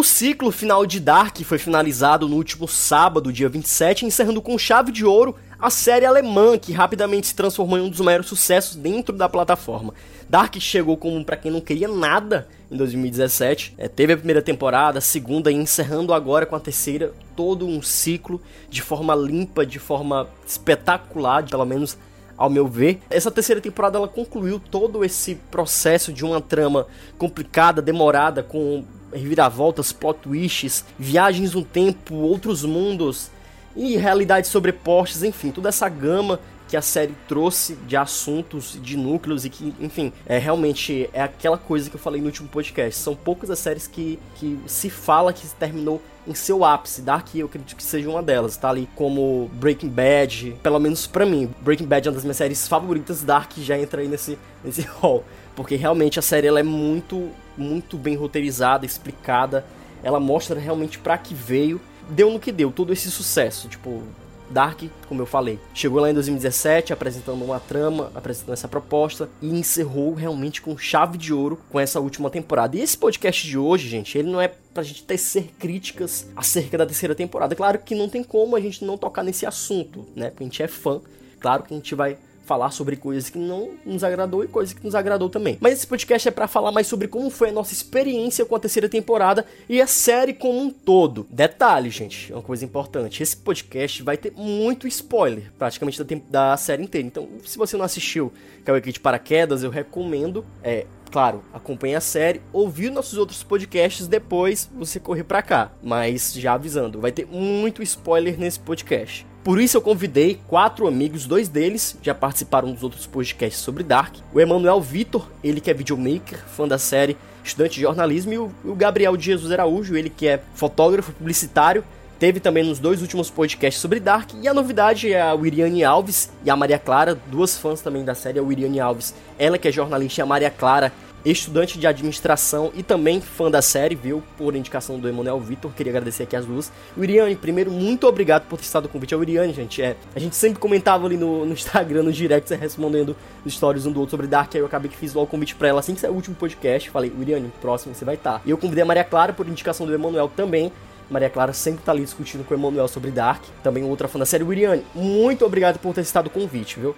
O ciclo final de Dark foi finalizado no último sábado, dia 27, encerrando com chave de ouro a série alemã, que rapidamente se transformou em um dos maiores sucessos dentro da plataforma. Dark chegou como para quem não queria nada em 2017. É, teve a primeira temporada, a segunda e encerrando agora com a terceira, todo um ciclo de forma limpa, de forma espetacular, pelo menos ao meu ver. Essa terceira temporada ela concluiu todo esse processo de uma trama complicada, demorada, com reviravoltas, plot twists, viagens no tempo, outros mundos e realidades sobrepostas, enfim, toda essa gama que a série trouxe de assuntos, de núcleos e que, enfim, é realmente é aquela coisa que eu falei no último podcast. São poucas as séries que, que se fala que terminou em seu ápice. Dark, eu acredito que seja uma delas, tá ali como Breaking Bad, pelo menos para mim. Breaking Bad é uma das minhas séries favoritas, Dark já entra aí nesse, nesse hall. Porque realmente a série ela é muito, muito bem roteirizada, explicada. Ela mostra realmente para que veio. Deu no que deu, todo esse sucesso. Tipo, Dark, como eu falei, chegou lá em 2017 apresentando uma trama, apresentando essa proposta e encerrou realmente com chave de ouro com essa última temporada. E esse podcast de hoje, gente, ele não é pra gente tecer críticas acerca da terceira temporada. Claro que não tem como a gente não tocar nesse assunto, né? Porque a gente é fã. Claro que a gente vai falar sobre coisas que não nos agradou e coisas que nos agradou também. Mas esse podcast é para falar mais sobre como foi a nossa experiência com a terceira temporada e a série como um todo. Detalhe, gente, é uma coisa importante. Esse podcast vai ter muito spoiler, praticamente da, da série inteira. Então, se você não assistiu Caiu aqui de paraquedas, eu recomendo. É, claro, acompanhe a série, ouvir nossos outros podcasts, depois você correr para cá. Mas já avisando, vai ter muito spoiler nesse podcast. Por isso eu convidei quatro amigos, dois deles já participaram dos outros podcasts sobre Dark. O Emanuel Vitor, ele que é videomaker, fã da série, estudante de jornalismo, e o, Gabriel de Jesus Araújo, ele que é fotógrafo publicitário, teve também nos dois últimos podcasts sobre Dark. E a novidade é a Wiriane Alves e a Maria Clara, duas fãs também da série, a Wiriane Alves, ela que é jornalista, e a Maria Clara, estudante de administração e também fã da série, viu? Por indicação do Emanuel Vitor. Queria agradecer aqui as duas. Wiriane, primeiro, muito obrigado por ter estado o convite. A Wiriane, gente, é. A gente sempre comentava ali no, no Instagram, no direct, respondendo stories um do outro sobre Dark. Aí eu acabei que fiz logo o convite pra ela assim que saiu o último podcast. Falei, Wiriane, próximo você vai estar. Tá. E eu convidei a Maria Clara por indicação do Emanuel também. Maria Clara sempre tá ali discutindo com o Emanuel sobre Dark, também outra fã da série. Wiriane, muito obrigado por ter citado o convite, viu?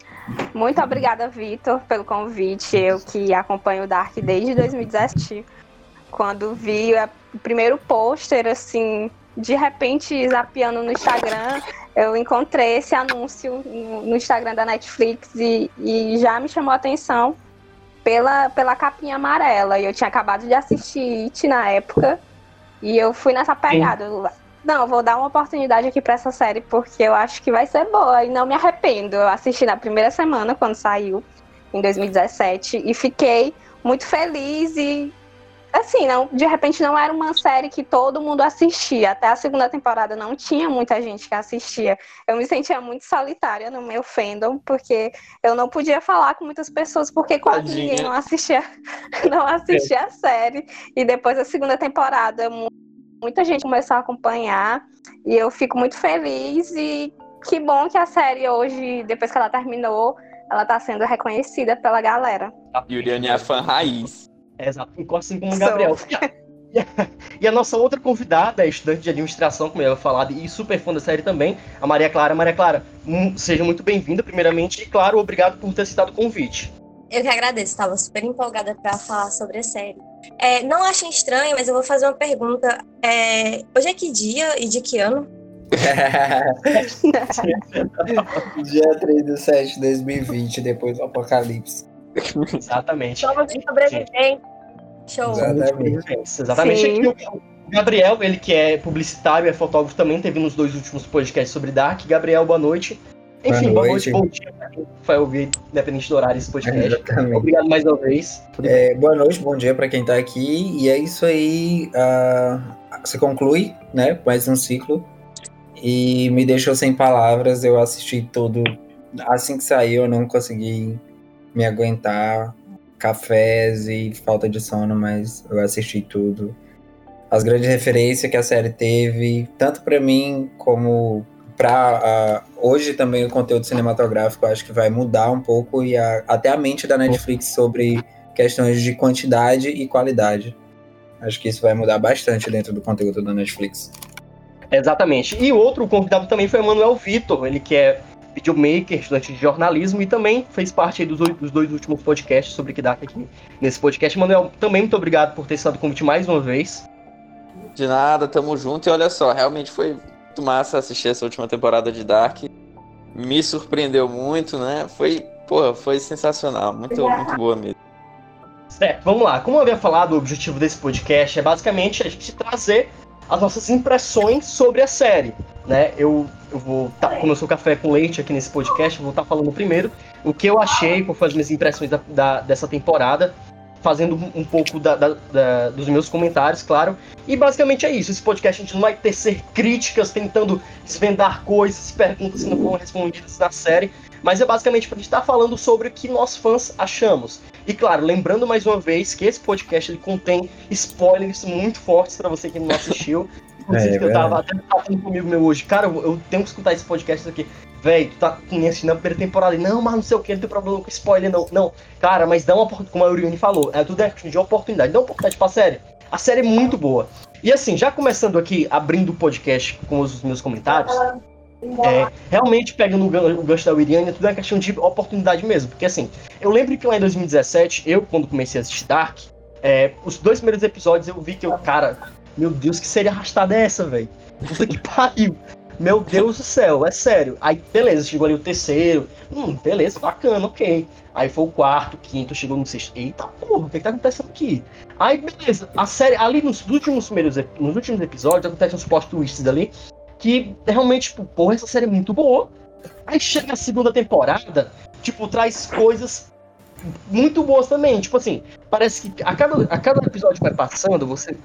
Muito obrigada, Vitor, pelo convite. Eu que acompanho o Dark desde 2017, quando vi o primeiro pôster, assim, de repente, zapeando no Instagram, eu encontrei esse anúncio no Instagram da Netflix e, e já me chamou a atenção pela, pela capinha amarela. E eu tinha acabado de assistir It na época. E eu fui nessa pegada. Sim. Não, vou dar uma oportunidade aqui para essa série porque eu acho que vai ser boa e não me arrependo. Eu assisti na primeira semana quando saiu, em 2017, e fiquei muito feliz e assim, não, de repente não era uma série que todo mundo assistia. Até a segunda temporada não tinha muita gente que assistia. Eu me sentia muito solitária no meu fandom, porque eu não podia falar com muitas pessoas, porque quase Tadinha. ninguém não assistia, não assistia é. a série. E depois da segunda temporada, muita gente começou a acompanhar. E eu fico muito feliz e que bom que a série hoje, depois que ela terminou, ela está sendo reconhecida pela galera. A Yuriane é a fã raiz. Exato, assim como o Gabriel. E a, e a, nossa outra convidada é estudante de administração, como eu ia falar, e super fã da série também, a Maria Clara. Maria Clara, um, seja muito bem-vinda, primeiramente, e claro, obrigado por ter citado o convite. Eu que agradeço, estava super empolgada para falar sobre a série. É, não achem estranho, mas eu vou fazer uma pergunta. É, hoje é que dia e de que ano? dia 3 de 7 de 2020, depois do apocalipse. Exatamente. Somos sobreviventes. Show. Exatamente. Exatamente. O Gabriel, ele que é publicitário, é fotógrafo, também teve nos dois últimos podcasts sobre Dark. Gabriel, boa noite. Enfim, boa noite, boa noite bom dia pra quem vai ouvir, independente do horário, esse podcast. Exatamente. Obrigado mais uma vez. É, boa noite, bom dia para quem tá aqui. E é isso aí. Uh, você conclui, né? Mais um ciclo. E me deixou sem palavras. Eu assisti todo. Assim que saiu, eu não consegui me aguentar cafés e falta de sono, mas eu assisti tudo. As grandes referências que a série teve, tanto para mim como para uh, hoje também o conteúdo cinematográfico acho que vai mudar um pouco e a, até a mente da Netflix sobre questões de quantidade e qualidade. Acho que isso vai mudar bastante dentro do conteúdo da Netflix. Exatamente. E outro convidado também foi o Manuel Vitor, ele que é videomaker, estudante de jornalismo e também fez parte dos, dos, dois últimos podcasts sobre Kidak aqui nesse podcast. Manuel, também muito obrigado por ter estado convite mais uma vez. De nada, tamo junto. E olha só, realmente foi muito massa assistir essa última temporada de Dark. Me surpreendeu muito, né? Foi, porra, foi sensacional. Muito, muito boa mesmo. Certo, vamos lá. Como eu havia falado, o objetivo desse podcast é basicamente a gente trazer as nossas impressões sobre a série. Né? Eu, eu vou, tá, sou café com leite aqui nesse podcast, eu vou estar tá falando primeiro o que eu achei, qual foram as minhas impressões da, da, dessa temporada, fazendo um pouco da, da, dos meus comentários, claro. E basicamente é isso. Esse podcast a gente não vai tecer críticas, tentando desvendar coisas, perguntas que não foram respondidas na série. Mas é basicamente pra gente estar tá falando sobre o que nós fãs achamos. E claro, lembrando mais uma vez que esse podcast ele contém spoilers muito fortes para você que não assistiu. Inclusive, é, eu tava até falando comigo meu hoje, cara, eu, eu, tenho que escutar esse podcast aqui. Véi, tu tá assistindo a primeira temporada. Não, mas não sei o que, não tem problema com spoiler, não. Não, cara, mas dá uma oportunidade, como a Uriane falou, é tudo é de oportunidade. Dá uma oportunidade pra série. A série é muito boa. E assim, já começando aqui, abrindo o podcast com os meus comentários, é, realmente pegando o gancho da Wiriane, é tudo uma questão de oportunidade mesmo. Porque assim, eu lembro que lá em 2017, eu, quando comecei a assistir Dark, é, os dois primeiros episódios eu vi que o cara, meu Deus, que seria arrastada é essa, velho? Puta que pariu. Meu Deus do céu, é sério. Aí, beleza, chegou ali o terceiro. Hum, beleza, bacana, ok. Aí foi o quarto, quinto, chegou no sexto. Eita porra, o que, que tá acontecendo aqui? Aí, beleza, a série, ali nos últimos primeiros, nos últimos episódios, acontecem uns plot twists ali que realmente, tipo, porra, essa série é muito boa. Aí chega a segunda temporada, tipo, traz coisas muito boas também. Tipo assim, parece que a cada, a cada episódio que vai passando, você.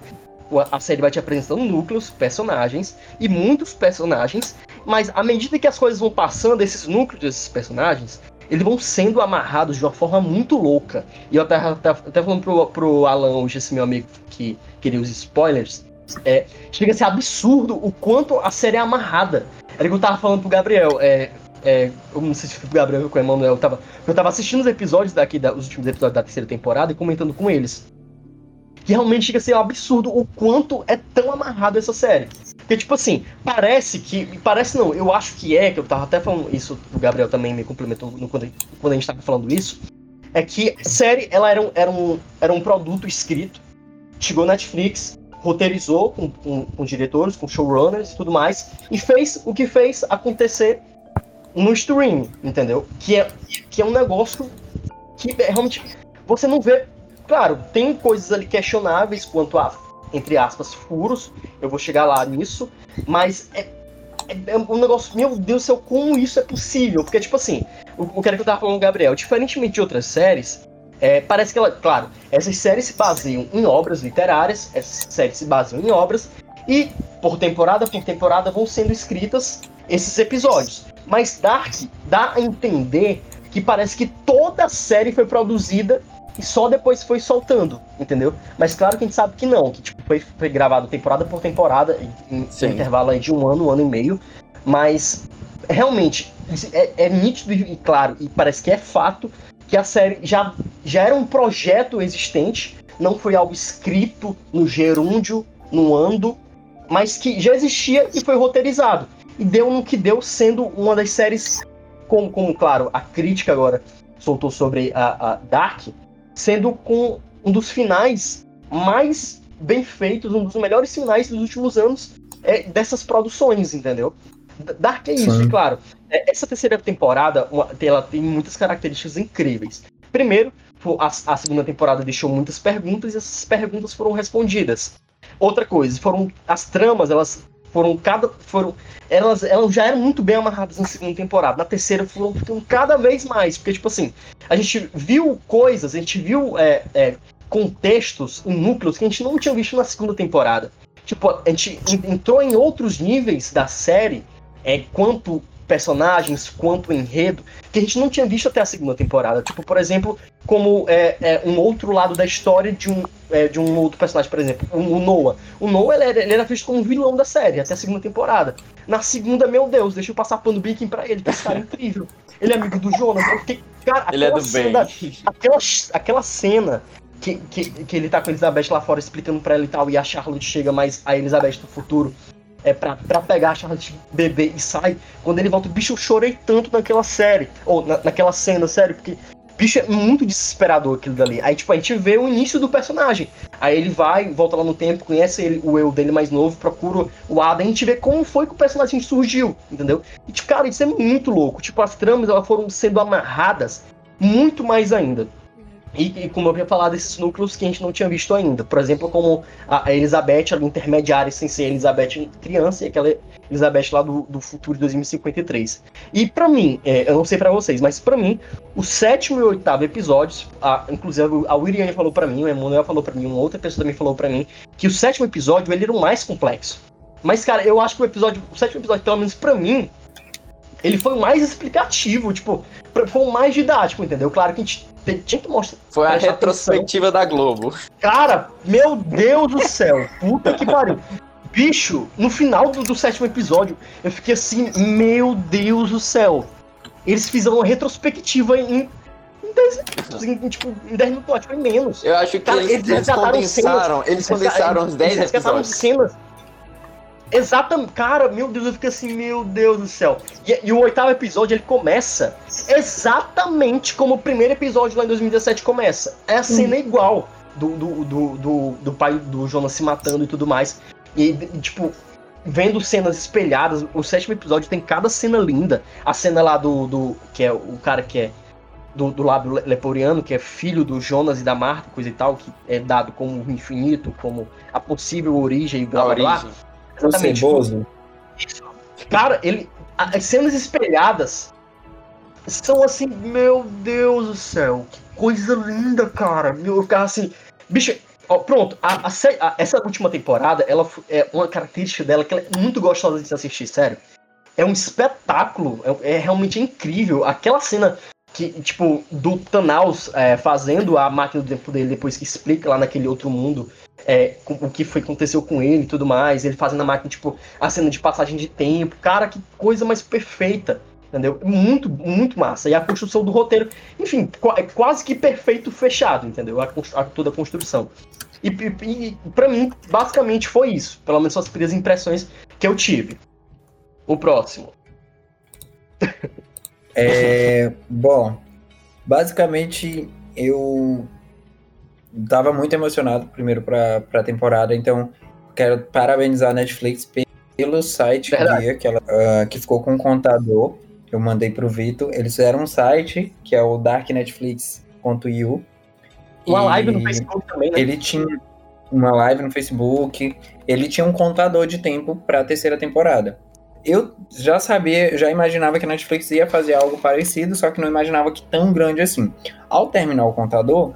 A série vai te apresentando núcleos, personagens e muitos personagens, mas à medida que as coisas vão passando, esses núcleos desses personagens, eles vão sendo amarrados de uma forma muito louca. E eu até, até, até falando pro, pro Alan hoje, esse meu amigo que queria os spoilers, é, chega a ser absurdo o quanto a série é amarrada. Era que eu tava falando pro Gabriel, é, é, eu não sei se foi pro Gabriel ou com o Emanuel, eu tava, eu tava assistindo os episódios daqui, da, os últimos episódios da terceira temporada e comentando com eles. Que realmente chega a ser um absurdo o quanto é tão amarrado essa série. Porque, tipo assim, parece que. Parece não, eu acho que é, que eu tava até falando isso, o Gabriel também me complementou no, quando, quando a gente tava falando isso. É que a série, ela era um, era um, era um produto escrito, chegou na Netflix, roteirizou com, com, com, diretores, com showrunners e tudo mais, e fez o que fez acontecer no stream, entendeu? Que é, que é um negócio que é realmente você não vê. Claro, tem coisas ali questionáveis quanto a, entre aspas, furos, eu vou chegar lá nisso, mas é, é, é um negócio, meu Deus do céu, como isso é possível? Porque, tipo assim, o, o que eu tava falando, Gabriel, diferentemente de outras séries, é, parece que ela, claro, essas séries se baseiam em obras literárias, essas séries se baseiam em obras, e por temporada por temporada vão sendo escritas esses episódios. Mas Dark dá a entender que parece que toda a série foi produzida e só depois foi soltando, entendeu? Mas claro que a gente sabe que não, que tipo, foi, foi gravado temporada por temporada, em, em intervalo de um ano, um ano e meio. Mas realmente é, é nítido e claro, e parece que é fato que a série já, já era um projeto existente, não foi algo escrito no gerúndio, no ando, mas que já existia e foi roteirizado. E deu no que deu, sendo uma das séries, como, como claro, a crítica agora soltou sobre a, a Dark, sendo com um dos finais mais bem feitos, um dos melhores finais dos últimos anos é, dessas produções, entendeu? Dark é isso, Sim. claro. É, essa terceira temporada, ela tem muitas características incríveis. Primeiro, a, a segunda temporada deixou muitas perguntas e essas perguntas foram respondidas. Outra coisa, foram as tramas, elas foram cada foram elas, elas já eram muito bem amarradas na segunda temporada. Na terceira foram, foram cada vez mais, porque tipo assim, a gente viu coisas, a gente viu é, é, contextos, núcleos que a gente não tinha visto na segunda temporada. Tipo, a gente entrou em outros níveis da série é, quanto personagens, quanto enredo, que a gente não tinha visto até a segunda temporada. Tipo, por exemplo, como é, é um outro lado da história de um, é, de um outro personagem, por exemplo, o, o Noah. O Noah ele era, ele era, visto como um vilão da série até a segunda temporada. Na segunda, meu Deus, deixa eu passar pano biquinho pra ele, que esse cara é incrível. Ele é amigo do Jonas. Eu fiquei, cara, ele é do cena, bem. Aquela, aquela cena que, que, que ele tá com a Elizabeth lá fora explicando pra ela e tal, e a Charlotte chega, mas a Elizabeth do futuro é pra pegar a Charlotte bebê e sai. Quando ele volta, bicho, eu chorei tanto naquela série, ou na, naquela cena, sério, porque bicho, é muito desesperador aquilo dali. Aí, tipo, a gente vê o início do personagem. Aí ele vai, volta lá no tempo, conhece ele, o eu dele mais novo, procura o Adam, a gente vê como foi que o personagem surgiu, entendeu? E, tipo, cara, isso é muito louco. Tipo, as tramas, elas foram sendo amarradas muito mais ainda. E, e, como eu havia falado, esses núcleos que a gente não tinha visto ainda. Por exemplo, como a, Elizabeth, a intermediária, sem ser Elizabeth criança, e aquela Elizabeth lá do, do futuro de 2053. E para mim, é, eu não sei para vocês, mas para mim, o sétimo e oitavo episódios, a, inclusive a William falou para mim, o Emanuel falou para mim, uma outra pessoa também falou para mim, que o sétimo episódio ele era o mais complexo. Mas, cara, eu acho que o episódio, o sétimo episódio, pelo menos para mim, ele foi mais explicativo, tipo, foi mais didático, entendeu? Claro que a gente tinha que mostrar. Foi a retrospectiva atenção. da Globo. Cara, meu Deus do céu. Puta que pariu. Bicho, no final do, do, sétimo episódio, eu fiquei assim, meu Deus do céu. Eles fizeram uma retrospectiva em. em 10 minutos, em, tipo, em 10 minutos, tipo, em menos. Eu acho que Cara, eles, eles, condensaram, cenas, eles condensaram os 10 eles episódios. cenas Exatamente, cara, meu Deus, eu fiquei assim, meu Deus do céu. E, e, o oitavo episódio ele começa exatamente como o primeiro episódio lá em 2017 começa. É a cena hum. igual do, do, do, do, do pai do Jonas se matando e tudo mais. E, tipo, vendo cenas espelhadas, o sétimo episódio tem cada cena linda. A cena lá do. do que é o cara que é do, do lado leporiano, que é filho do Jonas e da Marta, coisa e tal, que é dado como infinito, como a possível origem e blá blá blá. Exatamente. O Isso. Cara, ele. As cenas espelhadas são assim, meu Deus do céu, que coisa linda, cara. Meu, eu ficava assim. Bicho, ó, pronto, a, a, a, essa última temporada, ela é uma característica dela que ela é muito gostosa de assistir, sério. É um espetáculo, é, é realmente incrível. Aquela cena que, tipo, do Thanos é, fazendo a máquina do tempo dele depois que explica lá naquele outro mundo é, o que foi aconteceu com ele e tudo mais, ele fazendo a máquina, tipo, a cena de passagem de tempo, cara, que coisa mais perfeita, entendeu? Muito, muito massa. E a construção do roteiro, enfim, é quase que perfeito fechado, entendeu? A, a toda a construção. E, e, e para mim, basicamente foi isso, pelo menos as primeiras impressões que eu tive. O próximo. é, bom, basicamente eu tava muito emocionado primeiro para a temporada, então quero parabenizar a Netflix pelo site que, ela, uh, que ficou com um contador. Eu mandei pro Vitor. Eles fizeram um site que é o darknetflix.io. Uma live no Facebook também, né? Ele tinha uma live no Facebook. Ele tinha um contador de tempo para a terceira temporada. Eu já sabia, já imaginava que a Netflix ia fazer algo parecido, só que não imaginava que tão grande assim. Ao terminar o contador,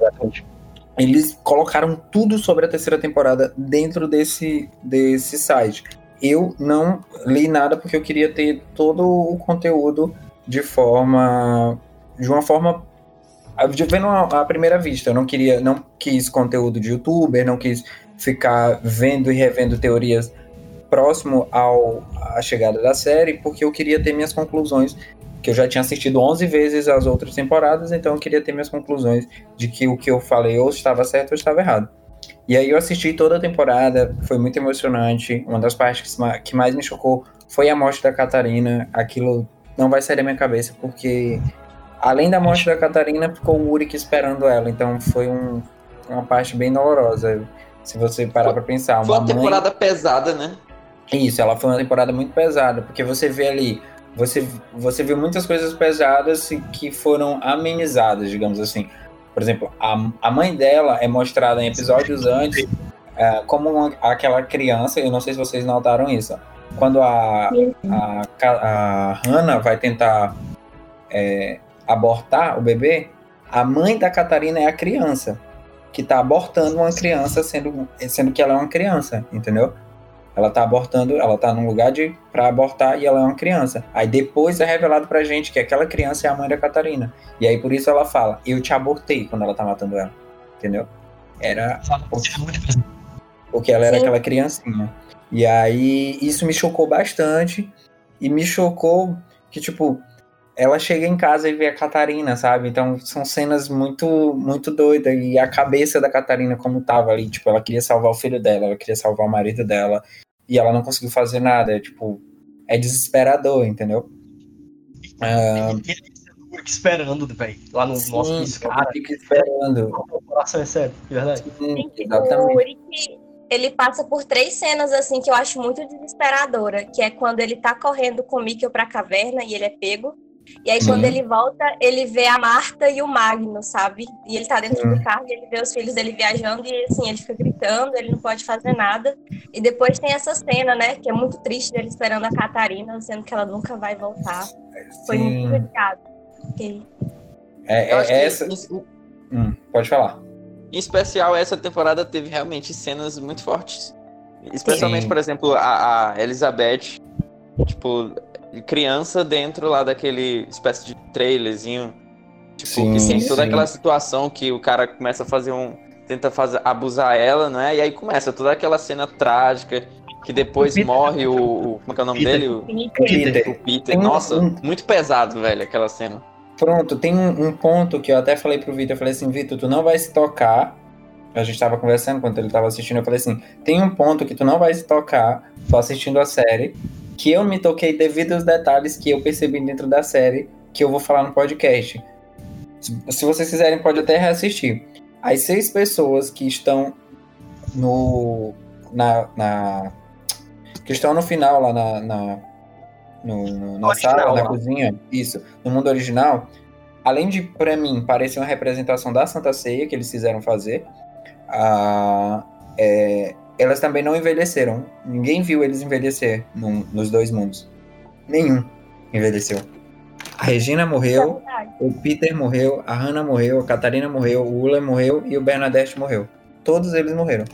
eles colocaram tudo sobre a terceira temporada dentro desse, desse site. Eu não li nada porque eu queria ter todo o conteúdo de forma. de uma forma. vendo à primeira vista. Eu não queria. não quis conteúdo de youtuber, não quis ficar vendo e revendo teorias próximo ao à chegada da série, porque eu queria ter minhas conclusões que eu já tinha assistido 11 vezes as outras temporadas, então eu queria ter minhas conclusões de que o que eu falei ou estava certo ou estava errado. E aí eu assisti toda a temporada, foi muito emocionante. Uma das partes que mais me chocou foi a morte da Catarina. Aquilo não vai sair da minha cabeça, porque além da morte da Catarina, ficou o Uric esperando ela. Então foi um, uma parte bem dolorosa. Se você parar pra pensar. Uma foi uma temporada mãe... pesada, né? Isso, ela foi uma temporada muito pesada, porque você vê ali você, você viu muitas coisas pesadas que foram amenizadas, digamos assim. Por exemplo, a, a mãe dela é mostrada em episódios antes é, como uma, aquela criança, eu não sei se vocês notaram isso. Quando a, a, a Hannah vai tentar é, abortar o bebê, a mãe da Catarina é a criança que está abortando uma criança, sendo, sendo que ela é uma criança, entendeu? Ela tá abortando, ela tá num lugar de para abortar e ela é uma criança. Aí depois é revelado pra gente que aquela criança é a mãe da Catarina. E aí por isso ela fala: "Eu te abortei" quando ela tá matando ela. Entendeu? Era porque ela era Sim. aquela criancinha. E aí isso me chocou bastante e me chocou que tipo ela chega em casa e vê a Catarina, sabe? Então são cenas muito muito doidas e a cabeça da Catarina como tava ali, tipo, ela queria salvar o filho dela, ela queria salvar o marido dela e ela não conseguiu fazer nada, é tipo, é desesperador, entendeu? Ah, fica esperando, velho, lá no sim, nosso cara. Fica esperando. O coração é sério, de verdade. Sim, O exatamente. Ele passa por três cenas assim que eu acho muito desesperadora, que é quando ele tá correndo com o Mikkel pra caverna e ele é pego. E aí Sim. quando ele volta, ele vê a Marta e o Magno, sabe? E ele tá dentro Sim. do carro e ele vê os filhos dele viajando e assim, ele fica gritando, ele não pode fazer nada. E depois tem essa cena, né, que é muito triste dele esperando a Catarina, sendo que ela nunca vai voltar. Foi Sim. muito complicado. Fiquei- É, é que, essa. em, Hum, pode falar. em especial, essa temporada teve realmente cenas muito fortes. Especialmente, Sim. por exemplo, a, a Elizabeth, tipo, criança dentro lá daquele espécie de trailerzinho. Tipo, Sim, que tem toda sim. aquela situação que o cara começa a fazer um. tenta fazer, abusar ela, né? E aí começa toda aquela cena trágica. Que depois O Peter- morre o, o- Como é que é o nome Peter. dele? O, Peter. o Peter. Um- Nossa, um- muito pesado, velho, aquela cena. Pronto, tem um, um ponto que eu até falei pro Vitor, eu falei assim, Vitor, tu não vai se tocar. A gente tava conversando enquanto ele tava assistindo, eu falei assim, tem um ponto que tu não vai se tocar, tô assistindo a série, que eu me toquei devido aos detalhes que eu percebi dentro da série, que eu vou falar no podcast. Se, vocês quiserem, pode até reassistir. As seis pessoas que estão no. na. na- que estão no final lá na. na no- no- na Original, sala, na lá. cozinha, isso, no mundo original, além de, pra mim, parecer uma representação da Santa Ceia que eles fizeram fazer, ah, é, elas também não envelheceram. Ninguém viu eles envelhecer num- nos dois mundos. Nenhum envelheceu. A Regina morreu, o Peter morreu, a Hannah morreu, a Catarina morreu, o Uller morreu e o Bernadette morreu. Todos eles morreram.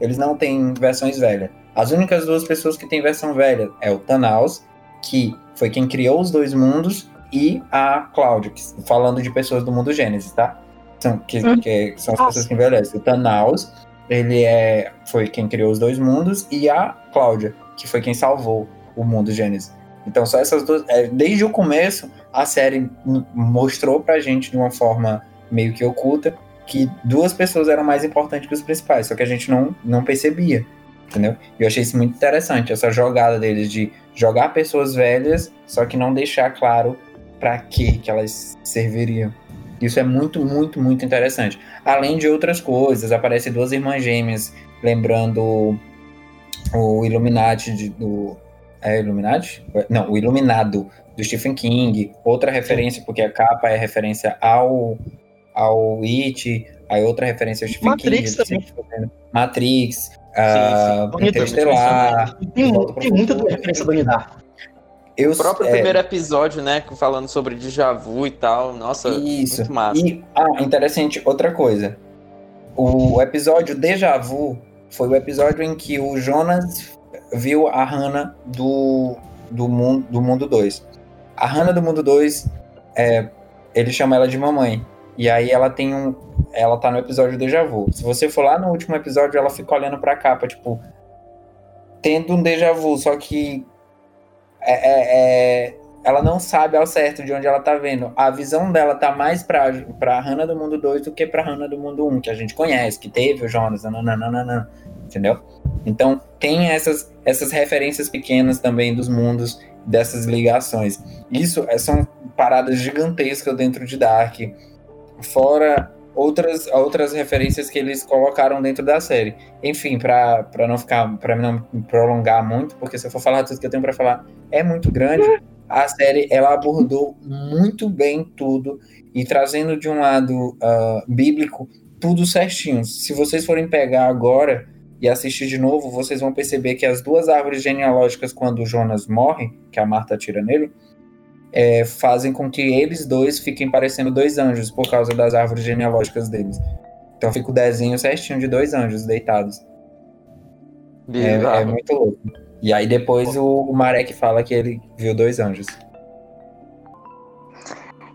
Eles não têm versões velhas. As únicas duas pessoas que têm versão velha é o Thanos, que foi quem criou os dois mundos, e a Cláudia, que- falando de pessoas do mundo Gênesis, tá? São, que, Hum. que são as pessoas que envelhecem. O Thanos, ele é, foi quem criou os dois mundos, e a Cláudia, que foi quem salvou o mundo Gênesis. Então, só essas duas. é, desde o começo, a série mostrou pra gente de uma forma meio que oculta que duas pessoas eram mais importantes que os principais, só que a gente não, não percebia, entendeu? E eu achei isso muito interessante, essa jogada deles de jogar pessoas velhas, só que não deixar claro pra que que elas serviriam. Isso é muito, muito, muito interessante. Além de outras coisas, aparecem duas irmãs gêmeas, lembrando o Illuminati de- do. É Illuminati? Não, o Iluminado do Stephen King. Outra referência, porque a capa é referência ao, ao It, aí outra referência ao Stephen Matrix King. também. sempre fazendo. Matrix, ah, Interestelar. Tem, tem muita referência do Nidar. Eu, O próprio é, primeiro episódio, né? Falando sobre déjà vu e tal. Nossa, Isso. muito massa. E, ah, interessante, outra coisa. O episódio Deja Vu foi o episódio em que o Jonas viu a Hannah do, do, mundo, do mundo 2. A Hannah do mundo 2, é, ele chama ela de mamãe. E aí ela tem um. Ela tá no episódio Deja Vu. Se você for lá no último episódio, ela fica olhando pra capa, tipo. Tendo um déjà vu, só que. É- é- é, ela não sabe ao certo de onde ela tá vendo. A visão dela tá mais pra, pra Hannah do mundo 2 do que pra Hannah do mundo 1, que a gente conhece, que teve o Jonas, nananana, entendeu? Então, tem essas, essas referências pequenas também dos mundos, dessas ligações. Isso é- são paradas gigantescas dentro de Dark, fora outras, outras referências que eles colocaram dentro da série. Enfim, pra não ficar, para não me prolongar muito, porque se eu for falar tudo que eu tenho pra falar é muito grande, a série ela abordou muito bem tudo e trazendo de um lado ah, bíblico tudo certinho. Se vocês forem pegar agora e assistir de novo, vocês vão perceber que as duas árvores genealógicas, quando Jonas morre, que a Marta tira nele, é, fazem com que eles dois fiquem parecendo dois anjos por causa das árvores genealógicas deles. Então fica o desenho certinho de dois anjos deitados. É, é muito louco. E aí depois o, o Marek fala que ele viu dois anjos.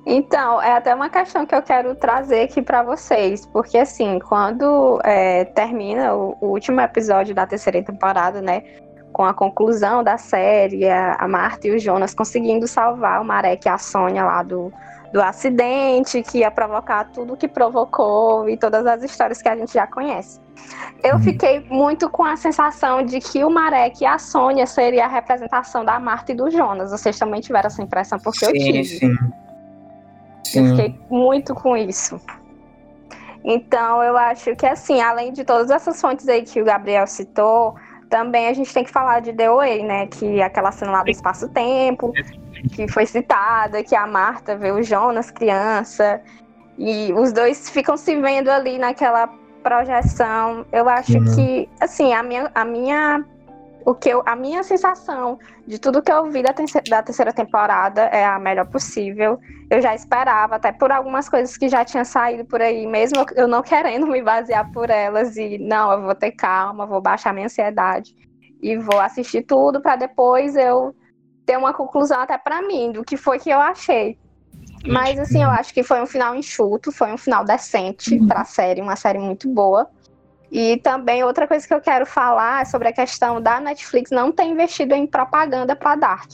Então, é até uma questão que eu quero trazer aqui pra vocês, porque assim, quando é, termina o, o último episódio da terceira temporada, né, com a conclusão da série, a, Marta e o Jonas conseguindo salvar o Marek e a Sônia lá do, do acidente, que ia provocar tudo que provocou e todas as histórias que a gente já conhece. Eu Uhum. fiquei muito com a sensação de que o Marek e a Sônia seria a representação da Marta e do Jonas. Vocês também tiveram essa impressão, porque eu sim, tive. sim. Eu Sim. fiquei muito com isso. Então, eu acho que, assim, além de todas essas fontes aí que o Gabriel citou, também a gente tem que falar de The Way, né? Que é aquela cena lá do espaço-tempo, que foi citada, que a Marta vê o Jonas criança, e os dois ficam se vendo ali naquela projeção. Eu acho Uhum. que, assim, a minha, a minha o que eu, a minha sensação de tudo que eu vi da, da terceira temporada é a melhor possível. Eu já esperava, até por algumas coisas que já tinham saído por aí, mesmo eu- eu não querendo me basear por elas e não, eu vou ter calma, vou baixar minha ansiedade e vou assistir tudo para depois eu ter uma conclusão até para mim do que foi que eu achei. Mas assim, eu acho que foi um final enxuto, foi um final decente para a série, uma série muito boa. E também outra coisa que eu quero falar é sobre a questão da Netflix não ter investido em propaganda para Dark.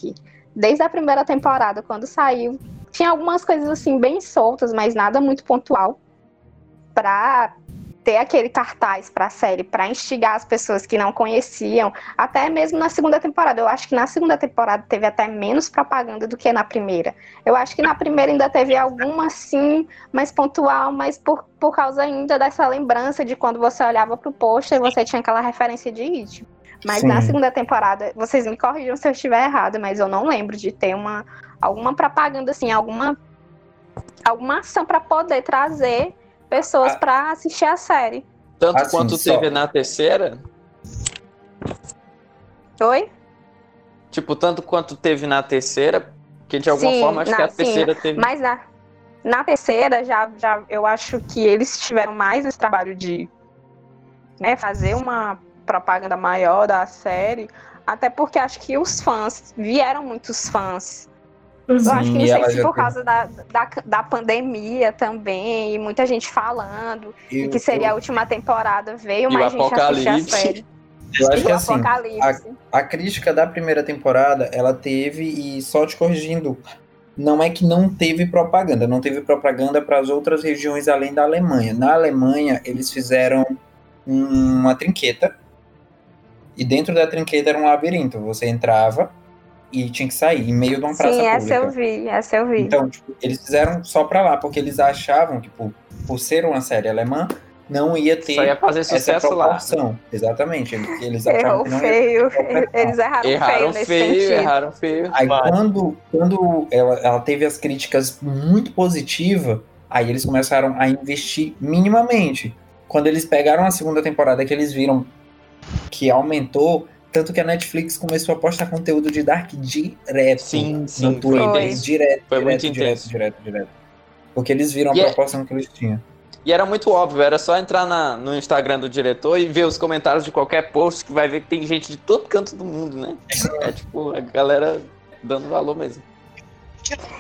Desde a primeira temporada, quando saiu, tinha algumas coisas assim bem soltas, mas nada muito pontual para ter aquele cartaz para a série, para instigar as pessoas que não conheciam, até mesmo na segunda temporada. Eu acho que na segunda temporada teve até menos propaganda do que na primeira. Eu acho que na primeira ainda teve alguma sim, mais pontual, mas por, por causa ainda dessa lembrança de quando você olhava pro pôster e você tinha aquela referência de It. Mas Sim. na segunda temporada, vocês me corrijam se eu estiver errada, mas eu não lembro de ter uma alguma propaganda assim, alguma alguma ação para poder trazer pessoas Ah. pra assistir a série. Tanto Assim, quanto só- teve na terceira, Oi? tipo, tanto quanto teve na terceira, que de alguma Sim, forma acho que na- a sim, terceira teve. Mas na, na terceira, já, já eu acho que eles tiveram mais esse trabalho de né, fazer uma propaganda maior da série, até porque acho que os fãs, vieram muitos fãs. Eu acho que Sim, não e sei se por tem- causa da, da, da pandemia também, e muita gente falando, e Eu- que seria a eu, última temporada, veio E mais gente assistir a Apocalipse. série. eu acho E que assim, Apocalipse. a crítica da primeira temporada, ela teve, e só te corrigindo, não é que não teve propaganda, não teve propaganda para as outras regiões além da Alemanha. Na Alemanha, eles fizeram um- uma trinqueta, e dentro da trinqueta era um labirinto. Você entrava e tinha que sair, em meio de uma praça Sim, essa pública. eu vi, essa eu vi. Então, tipo, eles fizeram só pra lá, porque eles achavam que, por, por ser uma série alemã, não ia ter Só ia fazer essa sucesso lá. Exatamente. Eles, eles achavam Errou que não ia feio, eles erraram, feio Erraram feio, sentido. erraram feio. Aí Vai. quando, quando ela, ela teve as críticas muito positivas, aí eles começaram a investir minimamente. Quando eles pegaram a segunda temporada, que eles viram que aumentou, tanto que a Netflix começou a postar conteúdo de Dark direto Sim, sim, no Twitter. foi. Direto, Foi direto, muito direto, intenso. direto, direto. Porque eles viram a E é- proporção que eles tinham. E era muito óbvio, era só entrar na- no Instagram do diretor e ver os comentários de qualquer post que vai ver que tem gente de todo canto do mundo, né? É tipo, a galera dando valor mesmo.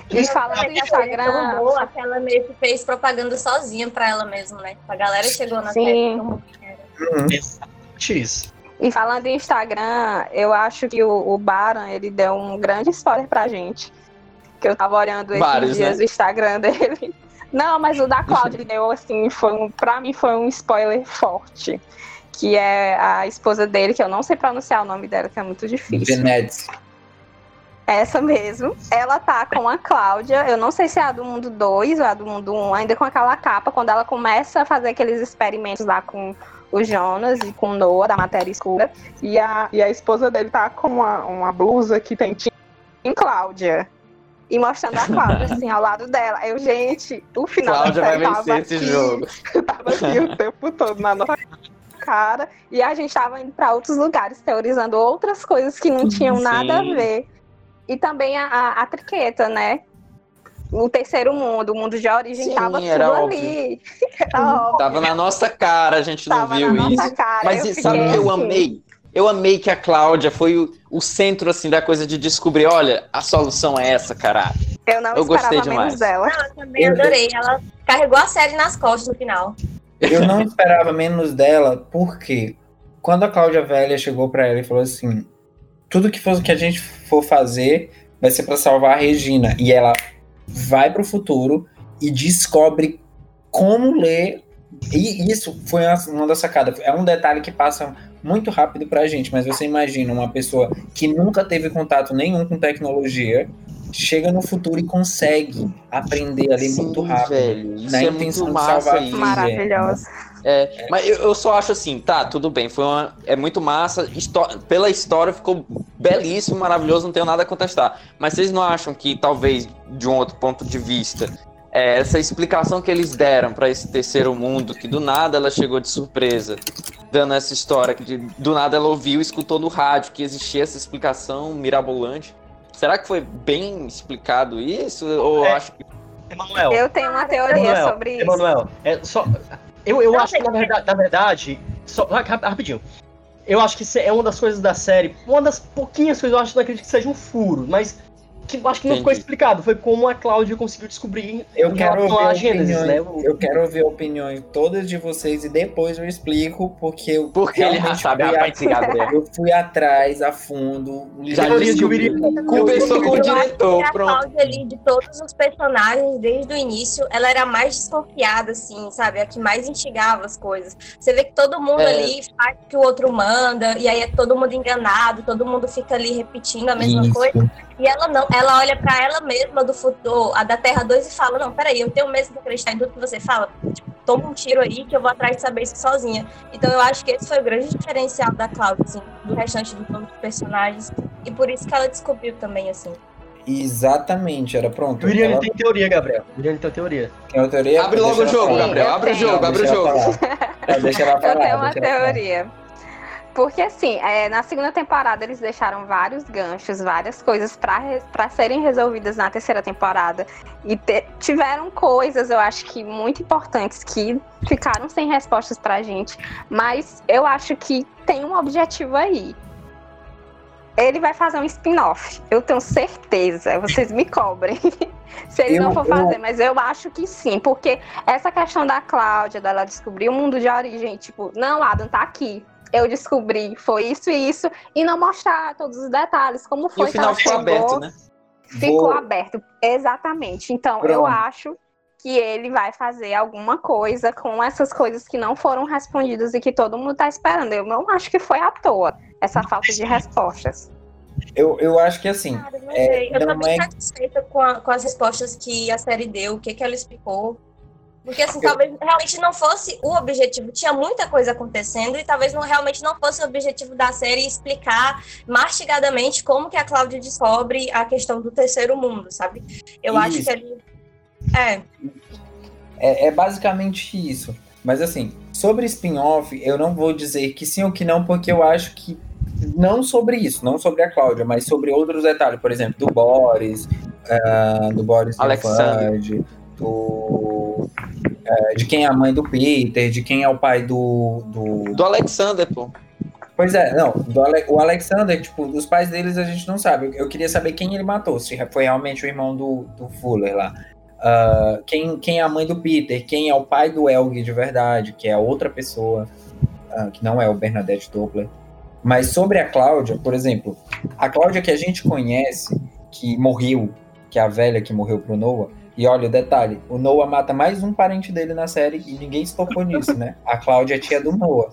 E falando é tão Instagram, boa que ela meio que fez propaganda sozinha pra ela mesma, né? A galera chegou na Sim. como que era. Uhum. Exatamente isso. E falando em Instagram, eu acho que o, o Baran, ele deu um grande spoiler pra gente. Que eu tava olhando esses Vários, dias né? o Instagram dele. Não, mas o da Cláudia ele deu assim, foi um, pra mim foi um spoiler forte. Que é a esposa dele, que eu não sei pronunciar o nome dela, que é muito difícil. Venedes. Essa mesmo. Ela tá com a Cláudia. Eu não sei se é a do mundo 2 ou a do mundo 1, ainda com aquela capa, quando ela começa a fazer aqueles experimentos lá com o Jonas e com Noah, da matéria escura. E a, e a esposa dele tá com uma, uma blusa que tem Em Cláudia. E mostrando a Cláudia, assim, ao lado dela. Eu, gente, o final Cláudia da vai série vencer tava esse aqui, jogo. tava aqui o tempo todo na nossa cara. E a gente tava indo pra outros lugares, teorizando outras coisas que não tinham Sim. nada a ver. E também a, a, a triqueta, né? O terceiro mundo, o mundo de origem, Sim, tava tudo óbvio. ali. Era óbvio. Tava na nossa cara, a gente não Tava viu na isso. nossa cara. Mas eu sabe o que eu amei? Eu amei que a Cláudia foi o, o centro assim da coisa de descobrir, olha, a solução é essa, caralho. Eu não Eu gostei esperava menos demais. dela. Não, eu também adorei. Ela carregou a série nas costas no final. Eu não esperava menos dela, porque quando a Cláudia Velha chegou pra ela e falou assim: tudo que, for, que a gente for fazer vai ser para salvar a Regina. E ela vai para o futuro e descobre como ler. E isso foi uma, das sacadas. É um detalhe que passa muito rápido pra gente, mas você imagina uma pessoa que nunca teve contato nenhum com tecnologia, chega no futuro e consegue aprender ali Sim, muito rápido. velho, isso na é intenção muito de massa salvar isso. Maravilhoso. É, mas eu, eu só acho assim, tá, tudo bem, foi uma, é muito massa, histó- pela história ficou belíssimo, maravilhoso, não tenho nada a contestar. Mas vocês não acham que talvez, de um outro ponto de vista, é, essa explicação que eles deram pra esse terceiro mundo, que do nada ela chegou de surpresa, dando essa história, que de- do nada ela ouviu e escutou no rádio que existia essa explicação mirabolante. Será que foi bem explicado isso? Ou É. acho que Emanuel, Eu tenho uma teoria Emanuel, sobre isso. Emanuel, é só. Eu, eu Não, acho que na verdade, na verdade só, ra- ra- rapidinho. Eu acho que isso é uma das coisas da série, uma das pouquinhas coisas, eu acho que não acredito que seja um furo, mas que eu acho que não ficou explicado. Foi como a Cláudia conseguiu descobrir Eu em quero ouvir à Gênesis, opiniões, né? O- eu quero ouvir opiniões todas de vocês e depois eu explico porque eu Porque ele já sabe, rapaz, esse Gabriel. Eu fui atrás a fundo. Já de. Ubiri- Conversou com o Eu diretor, a pronto. Cláudia ali, de todos os personagens, desde o início, ela era a mais desconfiada, assim, sabe? A que mais instigava as coisas. Você vê que todo mundo É. ali faz o que o outro manda, e aí é todo mundo enganado, todo mundo fica ali repetindo a mesma Isso. coisa. E ela não, ela olha pra ela mesma do futuro, a da Terra 2 e fala: Não, peraí, eu tenho mesmo que acreditar em tudo que você fala. Tipo, toma um tiro aí que eu vou atrás de saber isso sozinha. Então eu acho que esse foi o grande diferencial da Cláudia, assim, do restante de todos os personagens. E por isso que ela descobriu também, assim. Exatamente, era pronto. O Iriane Ela tem teoria, Gabriel. O Iriane tem teoria. tem uma teoria. Abre logo o jogo, falar. Gabriel. eu Abre o jogo, abre o Deixa jogo. ela falar. É, Deixa ela Eu falar. tenho uma teoria. Porque assim, é, na segunda temporada eles deixaram vários ganchos, várias coisas para serem resolvidas na terceira temporada. E te- tiveram coisas, eu acho que muito importantes, que ficaram sem respostas pra gente. Mas eu acho que tem um objetivo aí. Ele vai fazer um spin-off. Eu tenho certeza. Vocês me cobrem. Se ele Eu- não for eu- fazer, mas eu acho que sim, porque essa questão da Cláudia, dela descobrir o mundo de origem, tipo, não, Adam, tá aqui. Eu descobri, foi isso e isso, e não mostrar todos os detalhes, como E foi o que final ela ficou chegou, aberto, né? ficou Vou- aberto. Exatamente. Então, eu Pronto. acho que ele vai fazer alguma coisa com essas coisas que não foram respondidas e que todo mundo tá esperando. Eu não acho que foi à toa essa falta de respostas. Eu, eu acho que assim, Cara, É. Eu bem é- satisfeita com, a- com as respostas que a série deu, o que, que ela explicou. Porque, assim, talvez realmente não fosse o objetivo. Tinha muita coisa acontecendo e talvez não, realmente não fosse o objetivo da série explicar mastigadamente como que a Cláudia descobre a questão do terceiro mundo, sabe? Eu acho Isso. que ali... É, é, é basicamente isso. Mas assim, sobre spin-off, eu não vou dizer que sim ou que não, porque eu acho que não sobre isso, não sobre a Cláudia, mas sobre outros detalhes, por exemplo, do Boris, ah, do Boris. Triunfante, do eh, de quem é a mãe do Peter, de quem é o pai do, do... Do Alexander, pô. Pois é, não, Ale- o Alexander, tipo, dos pais deles a gente não sabe. Eu, queria saber quem ele matou, se foi realmente o irmão do, do Fuller lá. Ah, quem, quem é a mãe do Peter, quem é o pai do Elg de verdade, que é outra pessoa, ah, que não é o Bernadette Doppler. Mas sobre a Cláudia, por exemplo, a Cláudia que a gente conhece, que morreu, que é a velha que morreu pro Noah, e olha o detalhe, o Noah mata mais um parente dele na série e ninguém se tocou nisso, né? A Cláudia é tia do Noah.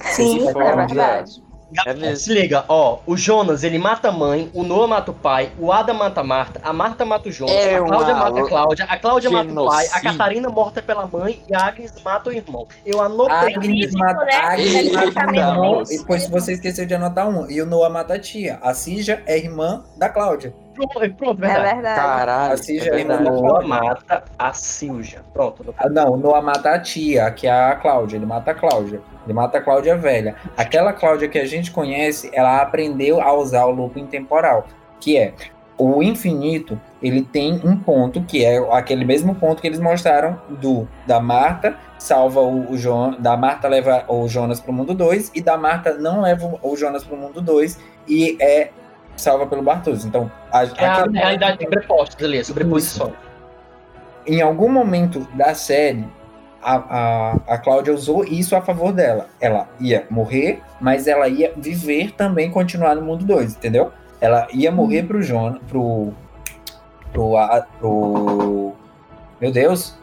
Sim, é verdade. É mesmo. Se liga, ó, o Jonas ele mata a mãe, o Noah mata o pai, o Adam mata a Marta, a Marta mata o Jonas, É a Cláudia mata a Cláudia, a Cláudia mata o pai, a genocídio. Catarina morta pela mãe e a Agnes mata o irmão. Eu anotei. Agnes Ridículo, mata, né? Agnes Ele mata o irmão, e depois você esqueceu de anotar um. E o Noah mata a tia. A Cija é irmã da Cláudia. Pronto, pronto É verdade. Caralho. Assim é já é verdade. Noah mata a Silja. Pronto. Ah, Não, o Noah mata a tia, que é a Cláudia. Ele mata a Cláudia. Ele mata a Cláudia velha. Aquela Cláudia que a gente conhece, ela aprendeu a usar o looping temporal, que é o infinito, ele tem um ponto que é aquele mesmo ponto que eles mostraram do da Marta salva o, o Jonas, da Marta leva o Jonas pro mundo 2 e da Marta não leva o Jonas pro mundo 2 e é salva pelo Bartos. Então, a, É a realidade de sobrepostos ali, a sobreposição. em algum momento da série, a, a, a Cláudia usou isso a favor dela. Ela ia morrer, mas ela ia viver também, continuar no mundo 2, entendeu? Ela ia morrer pro Jonas, pro, pro, a- pro. Meu Deus!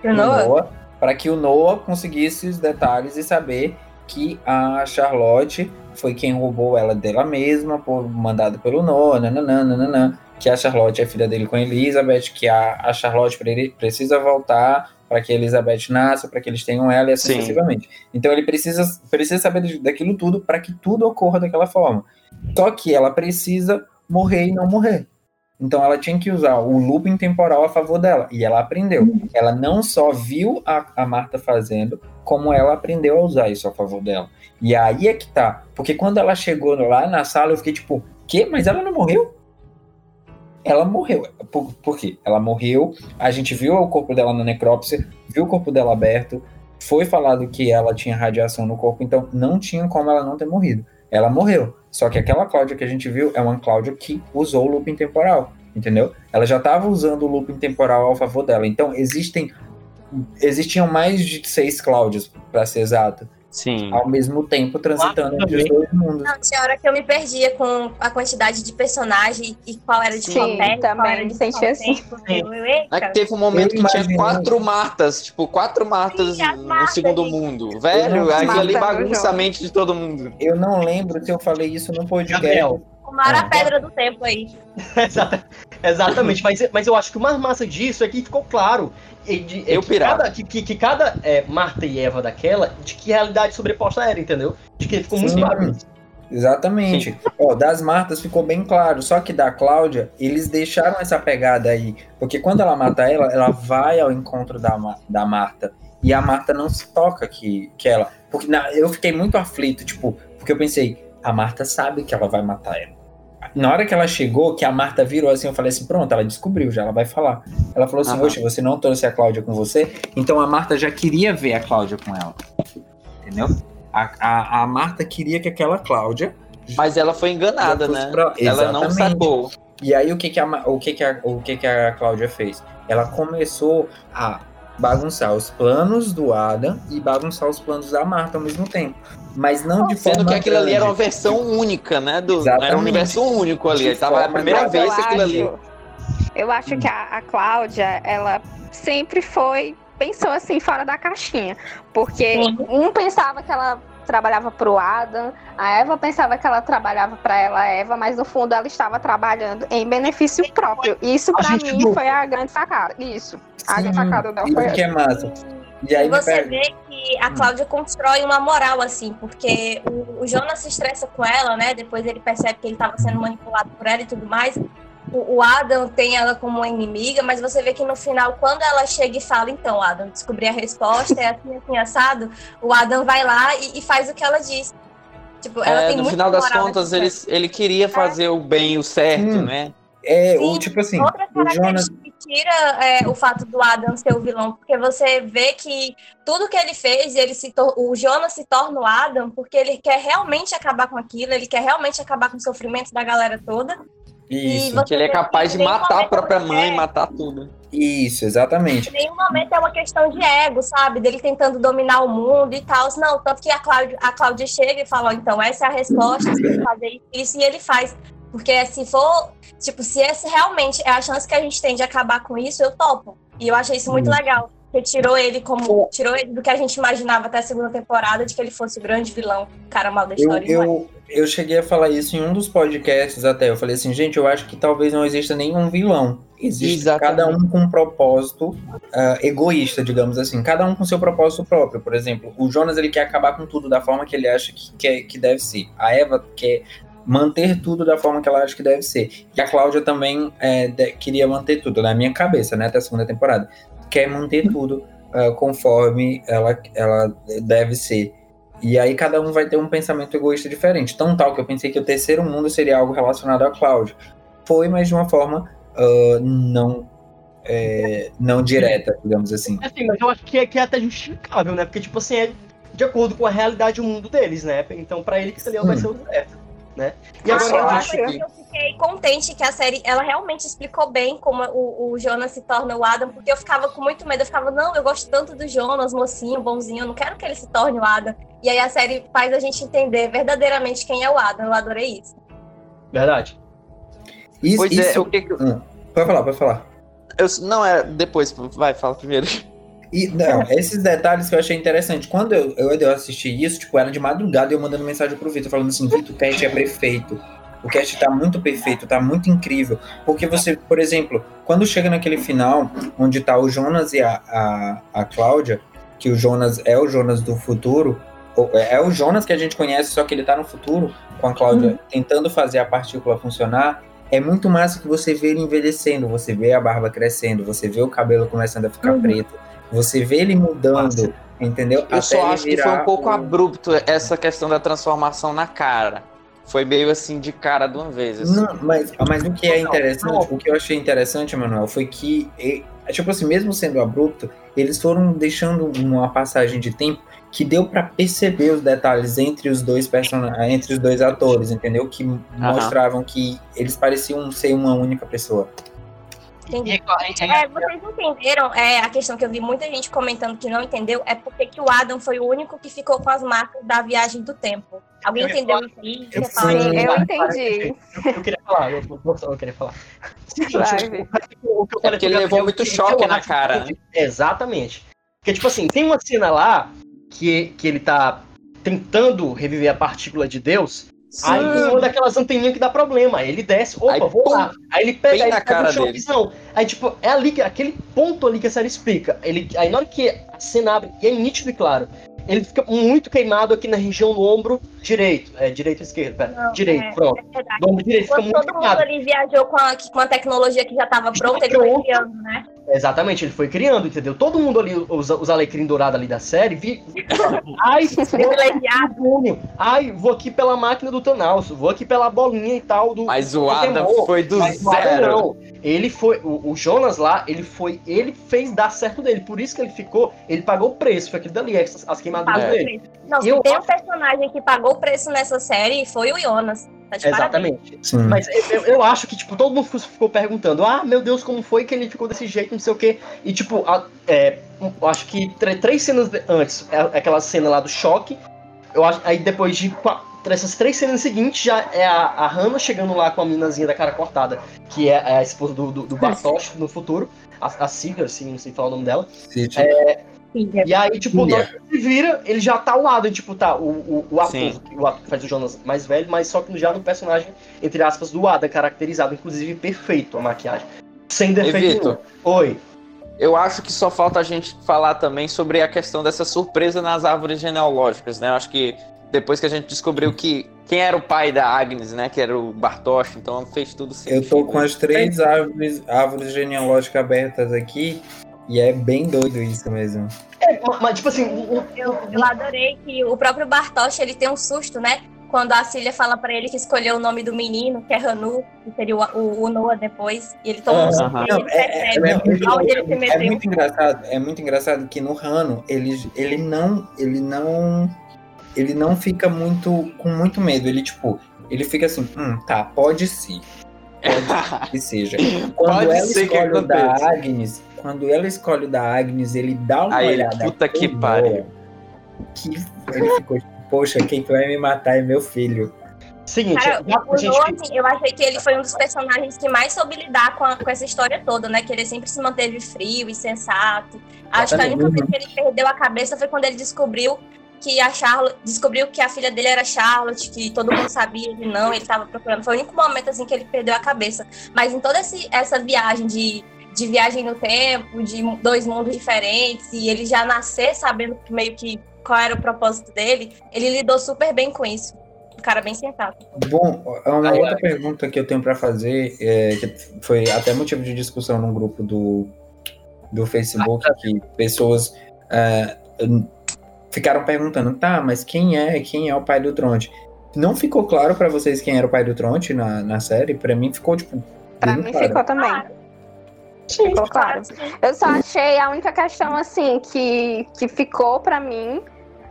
Pro Noah? para que o Noah conseguisse os detalhes e saber que a Charlotte foi quem roubou ela dela mesma, por mandado pelo Noah, nananã, nananã, que a Charlotte é filha dele com a Elizabeth, que a, a Charlotte pre- precisa voltar para que a Elizabeth nasça, para que eles tenham ela e assim Sim. sucessivamente. Então ele precisa, precisa saber daquilo tudo para que tudo ocorra daquela forma. Só que ela precisa morrer e não morrer. Então ela tinha que usar o looping temporal a favor dela. E ela aprendeu. Ela não só viu a, a Marta fazendo, como ela aprendeu a usar isso a favor dela. E aí é que tá. Porque quando ela chegou lá na sala, eu fiquei tipo, quê? Mas ela não morreu? Ela morreu. Por, por quê? Ela morreu, a gente viu o corpo dela na necrópsia, viu o corpo dela aberto, foi falado que ela tinha radiação no corpo, então não tinha como ela não ter morrido. Ela morreu. Só que aquela Cláudia que a gente viu é uma Cláudia que usou o looping temporal, entendeu? Ela já estava usando o looping temporal ao favor dela. Então existem existiam mais de seis Cláudias, para ser exato, Sim. ao mesmo tempo transitando entre os dois mundos. Não, tinha hora que eu me perdia com a quantidade de personagem e qual era de Sim, qual também era de me senti assim. É que teve um momento Eu que tinha imaginei. quatro Martas, tipo, quatro Martas Sim, no Martas, segundo gente. mundo. Velho, aquilo ali bagunça a mente de todo mundo. Eu não lembro se eu falei isso no podcast. Gabriel. Tomaram Ah. a pedra do tempo aí. Exata- Exatamente, mas, mas eu acho que o mais massa disso é que ficou claro. e de- é Eu que cada, que, que, que cada é, Marta e Eva daquela, de que realidade sobreposta era, entendeu? De que ficou muito Sim. claro. Exatamente. Ó, das Martas ficou bem claro, só que da Cláudia, eles deixaram essa pegada aí. Porque quando ela mata ela, ela vai ao encontro da, da Marta. E a Marta não se toca que, que ela. Porque na- eu fiquei muito aflito, tipo, porque eu pensei, a Marta sabe que ela vai matar ela. Na hora que ela chegou, que a Marta virou assim, eu falei assim, pronto, ela descobriu, já ela vai falar. Ela falou assim, oxe, você não trouxe a Cláudia com você? Então a Marta já queria ver a Cláudia com ela. Entendeu? A, a, a Marta queria que aquela Cláudia Mas ela foi enganada, né? pra- Ela não sacou. E aí o que que a, o que que a, o que que a Cláudia fez? Ela começou a bagunçar os planos do Adam e bagunçar os planos da Marta ao mesmo tempo. Mas não de forma Sendo que aquilo ali era uma grande. versão única, né? Do, Exatamente. era um universo único ali. De Tava a primeira vez aquilo ali. Eu acho que a, a Cláudia, ela sempre foi. Pensou assim, fora da caixinha. Porque Sim. um pensava que ela trabalhava pro Adam, a Eva pensava que ela trabalhava para ela, a Eva, mas no fundo ela estava trabalhando em benefício próprio. Isso A pra gente mim não- foi a grande sacada. Isso. A Sim, grande sacada dela foi que é massa. E aí E você pega- vê que a Cláudia constrói uma moral, assim, porque o, o Jonas se estressa com ela, né? Depois ele percebe que ele estava sendo manipulado por ela e tudo mais. O, Adam tem ela como uma inimiga, mas você vê que no final, quando ela chega e fala, então, Adam, descobri a resposta, é assim, assim, assado, o Adam vai lá e, e faz o que ela diz. Tipo, ela É, tem no muito final das contas, ele, ele queria fazer o bem, o certo, Sim. né? É, o Sim, tipo assim, Outra característica que tira é, o fato do Adam ser o vilão, porque você vê que tudo que ele fez, ele se o Jonas se torna o Adam porque ele quer realmente acabar com aquilo, ele quer realmente acabar com o sofrimento da galera toda. Isso, Que ele é capaz de matar a própria mãe, matar tudo. isso, exatamente. Em nenhum momento é uma questão de ego, sabe? Dele tentando dominar o mundo e tal. Não, tanto que a Cláudia, a Cláudia chega e fala, ó, então, essa é a resposta, você tem que fazer isso, e ele faz. Porque se for, tipo, se esse realmente é a chance que a gente tem de acabar com isso, eu topo. E eu achei isso muito Hum. legal. Porque tirou ele como. Tirou ele do que a gente imaginava até a segunda temporada, de que ele fosse o grande vilão, o cara mal da Eu, história. e é. eu, eu cheguei a falar isso em um dos podcasts até. Eu falei assim, gente, eu acho que talvez não exista nenhum vilão. Existe Exatamente. cada um com um propósito ah, egoísta, digamos assim. Cada um com seu propósito próprio. Por exemplo, o Jonas ele quer acabar com tudo da forma que ele acha que, que, é- que deve ser. A Eva quer manter tudo da forma que ela acha que deve ser. E a Cláudia também é, de- queria manter tudo, na minha cabeça, né? Até a segunda temporada. Quer manter tudo ah, conforme ela, ela deve ser. E aí cada um vai ter um pensamento egoísta diferente. Tão tal que eu pensei que o terceiro mundo seria algo relacionado a Cláudio. Foi, mas de uma forma ah, não, é, não direta, digamos assim. Assim, mas eu acho que é, que é até justificável, né? Porque, tipo assim, é de acordo com a realidade do mundo deles, né? Então, pra ele, que ali vai ser o certo, né? E Ah, agora, eu eu acho que- que... fiquei contente que a série, ela realmente explicou bem como o, o Jonas se torna o Adam, porque eu ficava com muito medo, eu ficava, não, eu gosto tanto do Jonas, mocinho, bonzinho, eu não quero que ele se torne o Adam. E aí a série faz a gente entender verdadeiramente quem é o Adam, eu adorei isso. Verdade. Isso, Pois é, isso- o que eu- Hum, Pode falar, pode falar. eu- Não, é depois, vai, fala primeiro. E, não, esses detalhes que eu achei interessante. Quando eu, eu, eu assisti isso, tipo, era de madrugada e eu mandando mensagem pro Vitor, falando assim, Vitor, o cast é perfeito. O cast tá muito perfeito, tá muito incrível. Porque você, por exemplo, quando chega naquele final, onde tá o Jonas e a, a, a Cláudia, que o Jonas é o Jonas do futuro, ou- é o Jonas que a gente conhece, só que ele tá no futuro, com a Cláudia tentando fazer a partícula funcionar, é muito massa que você vê ele envelhecendo, você vê a barba crescendo, você vê o cabelo começando a ficar Uhum. preto, você vê ele mudando, Massa. entendeu? Eu só ele acho que foi um pouco abrupto essa questão da transformação na cara. Foi meio assim de cara de uma vez. assim. Não, mas, mas o que é interessante, o que eu achei interessante, Manuel, foi que, tipo assim, mesmo sendo abrupto, eles foram deixando uma passagem de tempo que deu pra perceber os detalhes entre os dois personagens, entre os dois atores, entendeu? Que mostravam que eles pareciam ser uma única pessoa. Entendi. E- É, vocês entenderam é, a questão que eu vi muita gente comentando que não entendeu, é porque que o Adam foi o único que ficou com as marcas da viagem do tempo. Alguém Eu entendeu isso eu- eu Para, entendi. Eu, eu queria falar, eu, eu queria falar. Que eu É falei porque ele levou muito que choque eu na cara, que- Exatamente. Porque, tipo assim, tem uma cena lá que, que ele tá tentando reviver a partícula de Deus. Aí tem uma daquelas anteninhas que dá problema. Aí ele desce, opa, Aí, vou pum, lá. Aí ele pega, aí na ele pega cara um choquezão. Aí, tipo, é ali que aquele ponto ali que a série explica. Ele, aí na hora que a cena abre, e é nítido e claro, ele fica muito queimado aqui na região do ombro direito. É, direito ou esquerdo? Pera. Não, direito, é, pronto. É. Do ombro direito fica muito todo mundo queimado. ali viajou com a, com a tecnologia que já estava pronta, ele foi criando, né? Exatamente, ele foi criando, entendeu? Todo mundo ali, os, os alecrim dourados ali da série, vi. Ai, Privilegiado. Ai, vou aqui pela máquina do Thanos, vou aqui pela bolinha e tal do. Mas o do foi do Mas zero. não. Ele foi. O, o Jonas lá, ele foi. Ele fez dar certo dele. Por isso que ele ficou. Ele pagou o preço. Foi aquilo dali, as, as queimaduras Pagou o dele. preço. Não, se Eu tem um personagem que pagou o preço nessa série, foi o Jonas. Tá de parabéns. Exatamente. Sim. Mas eu, eu acho que, tipo, todo mundo ficou- ficou perguntando: ah, meu Deus, como foi que ele ficou desse jeito, não sei o quê. E, tipo, a- é, eu acho que três cenas antes, é aquela cena lá do choque. Eu acho, aí depois de essas três cenas seguintes, já é a, a Hannah chegando lá com a minazinha da cara cortada, que é a esposa do, do, do Bartosz no futuro. A, a Silvia, assim, não sei falar o nome dela. Se, tipo, E aí, tipo, Sim, na hora que ele vira, ele já tá ao lado, tipo, tá, o, o, o ator, Sim. o ator que faz o Jonas mais velho, mas só que já no personagem, entre aspas, do Adam, caracterizado, inclusive perfeito a maquiagem. Sem defeito. Oi. Eu acho que só falta a gente falar também sobre a questão dessa surpresa nas árvores genealógicas, né? Eu acho que depois que a gente descobriu que quem era o pai da Agnes, né? Que era o Bartosz, então fez tudo sentido. eu tô com as três árvores, árvores genealógicas abertas aqui e é bem doido isso mesmo. É, ma- mas, tipo assim, Eu, eu adorei que o próprio Bartosz, ele tem um susto, né? Quando a Cília fala pra ele que escolheu o nome do menino, que é Hanu, que seria o, o, o Noah depois, e ele toma um susto e é- é- percebe é muito- É muito engraçado, é muito engraçado que no Rano ele, ele não, ele não, ele não fica muito com muito medo. Ele tipo, ele fica assim, hum, tá, pode ser, pode que seja. Quando Pode ela ser que escolhe o da. Agnes, quando ela escolhe o da Agnes, ele dá uma Aí olhada. puta que pariu. Que ele ficou, poxa, quem que vai me matar é meu filho. seguinte, Cara, já, o gente, assim, eu achei que ele foi um dos personagens que mais soube lidar com, a- com essa história toda, né? Que ele sempre se manteve frio e sensato. Acho que a única vez que ele perdeu a cabeça foi quando ele descobriu que a Charlotte descobriu que a filha dele era Charlotte, que todo mundo sabia, ele não, ele tava procurando. Foi o único momento assim que ele perdeu a cabeça. Mas em toda esse- essa viagem de, de viagem no tempo, de dois mundos diferentes, e ele já nascer sabendo que meio que qual era o propósito dele, ele lidou super bem com isso. Um cara bem sensato. Bom, uma Aí, outra pergunta que eu tenho pra fazer, é, que foi até motivo de discussão num grupo do, do Facebook, que pessoas é, ficaram perguntando, tá, mas quem é, quem é o pai do Tronte? Não ficou claro pra vocês quem era o pai do Tronte na, na série? Pra mim ficou, tipo, Pra mim claro. ficou também. Ficou claro. Eu só achei a única questão, assim, que, que ficou pra mim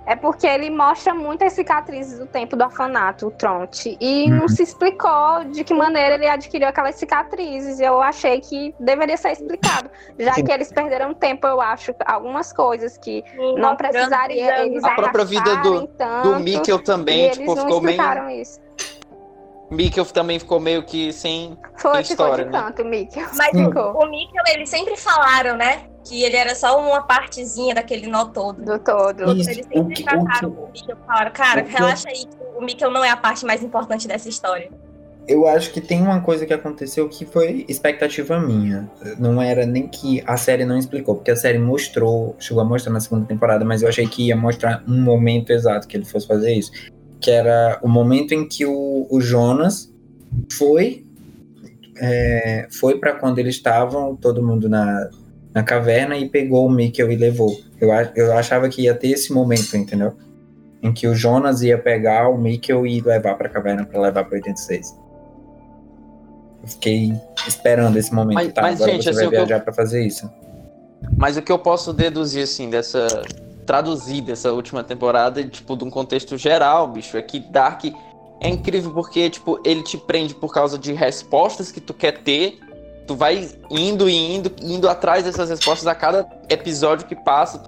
é porque ele mostra muitas cicatrizes do tempo do orfanato, o Tronte. E Uhum. não se explicou de que maneira ele adquiriu aquelas cicatrizes. Eu achei que deveria ser explicado. Já Sim. que eles perderam tempo, eu acho, algumas coisas que não Mostrando, precisaria eles A própria vida do- tanto, Do Mikkel e também, eles tipo, não ficou meio. isso. Mikkel também ficou meio que sem. Foi, ficou história, de né? canto, Mikkel. Mas Ficou. o Mikkel, eles sempre falaram, né? Que ele era só uma partezinha daquele nó todo. Do todo. Isso, Eles o sempre que, o trataram que o Mikkel falaram, cara, o que- relaxa aí, que o Mikkel não é a parte mais importante dessa história. eu acho que tem uma coisa que aconteceu que foi expectativa minha. Não era nem que a série não explicou, porque a série mostrou, chegou a mostrar na segunda temporada, mas eu achei que ia mostrar um momento exato que ele fosse fazer isso. Que era o momento em que o, o Jonas foi é, foi para quando eles estavam, todo mundo na, na caverna, e pegou o Mikkel e levou. Eu, eu achava que ia ter esse momento, entendeu? Em que o Jonas ia pegar o Mikkel e levar pra caverna pra levar pra 86. Eu fiquei esperando esse momento, Mas- tá? mas, Agora gente, você assim, vai que eu- viajar pra fazer isso. Mas o que eu posso deduzir, assim, dessa. Traduzir dessa última temporada, tipo, de um contexto geral, bicho, é que Dark é incrível porque, tipo, ele te prende por causa de respostas que tu quer ter. Tu vai indo e indo, indo atrás dessas respostas a cada episódio que passa.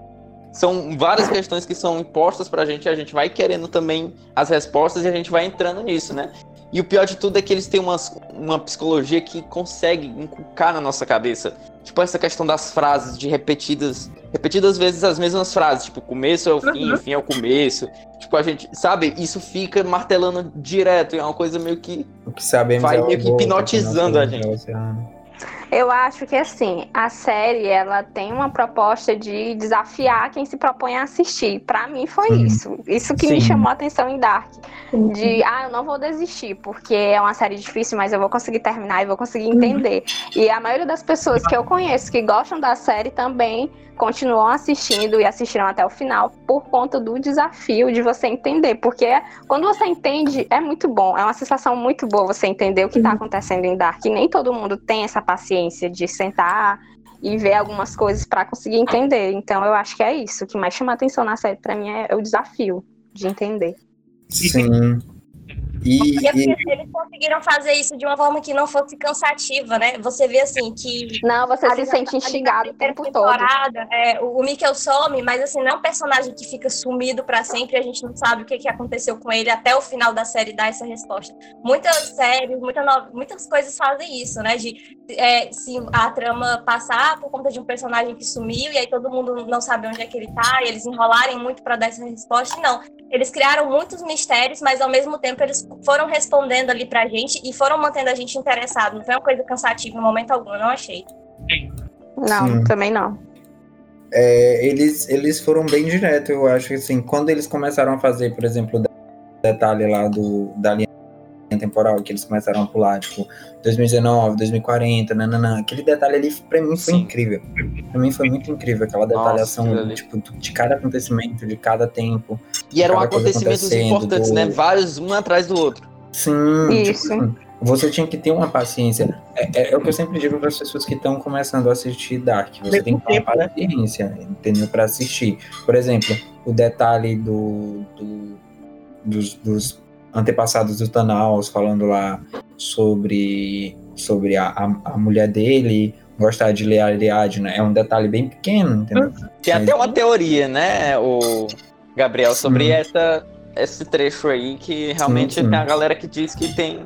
São várias questões que são impostas pra gente e a gente vai querendo também as respostas e a gente vai entrando nisso, né? E o pior de tudo é que eles têm umas, uma psicologia que consegue inculcar na nossa cabeça. Tipo, essa questão das frases, de repetidas, repetidas vezes as mesmas frases. Tipo, começo é o fim, o fim é o começo. Tipo, a gente, sabe? Isso fica martelando direto. E é uma coisa meio que. O que sabemos Vai é o meio que avô, hipnotizando tá a gente. oceano. Eu acho que assim, a série ela tem uma proposta de desafiar quem se propõe a assistir. Pra mim foi Uhum. isso. Isso que me Sim. chamou a atenção em Dark. De, ah, eu não vou desistir, porque é uma série difícil, mas eu vou conseguir terminar e vou conseguir entender. E a maioria das pessoas que eu conheço que gostam da série também continuam assistindo e assistiram até o final por conta do desafio de você entender. Porque quando você entende, é muito bom. É uma sensação muito boa você entender o que está acontecendo em Dark. E nem todo mundo tem essa paciência de sentar e ver algumas coisas para conseguir entender. Então eu acho que é isso. O que mais chama atenção na série para mim é o desafio de entender. Sim. E, E é e- porque eles conseguiram fazer isso de uma forma que não fosse cansativa, né? Você vê assim que Não, você se sente instigado o tempo todo. temporada, é, o Mikkel some, mas assim, não é um personagem que fica sumido pra sempre, a gente não sabe o que, que aconteceu com ele até o final da série dar essa resposta. Muitas séries, muita no- muitas coisas fazem isso, né? De é, se a trama passar por conta de um personagem que sumiu e aí todo mundo não sabe onde é que ele tá, e eles enrolarem muito pra dar essa resposta. Não. Eles criaram muitos mistérios, mas ao mesmo tempo eles foram respondendo ali pra gente e foram mantendo a gente interessado. Não foi uma coisa cansativa em momento algum, eu não achei. Não, Sim. também não. é, eles, eles foram bem direto, eu acho que assim, quando eles começaram a fazer, por exemplo, o detalhe lá do, da temporal, que eles começaram a pular, tipo, 2019, 2040, nananã, aquele detalhe ali pra mim foi Sim. incrível. Pra mim foi muito incrível aquela Nossa, detalhação, ali. tipo, de cada acontecento, de cada tempo. E eram acontecimentos importantes, do- né? Vários, um atrás do outro. Sim, Isso. tipo, você tinha que ter uma paciência. É, é- é o que eu sempre digo para as pessoas que estão começando a assistir Dark. Você Mesmo tem que ter uma né? paciência, entendeu? Para assistir. Por exemplo, o detalhe do, do- dos, dos antepassados do Thanos falando lá sobre, sobre a, a, a mulher dele gostar de ler a Ariadna. É um detalhe bem pequeno, entendeu? Tem até uma teoria, né, o Gabriel, sobre Sim. essa, esse trecho aí, que realmente sim. tem a galera que diz que tem,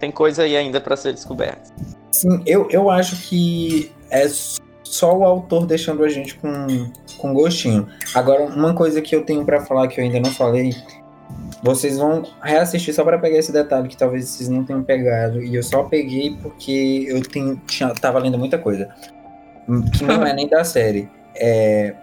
tem coisa aí ainda pra ser descoberta. Sim, eu, eu acho que é só o autor deixando a gente com, com gostinho. Agora, uma coisa que eu tenho pra falar que eu ainda não falei, vocês vão reassistir só pra pegar esse detalhe que talvez vocês não tenham pegado, e eu só peguei porque eu tenho, tinha, tava lendo muita coisa, que não é nem da série. É,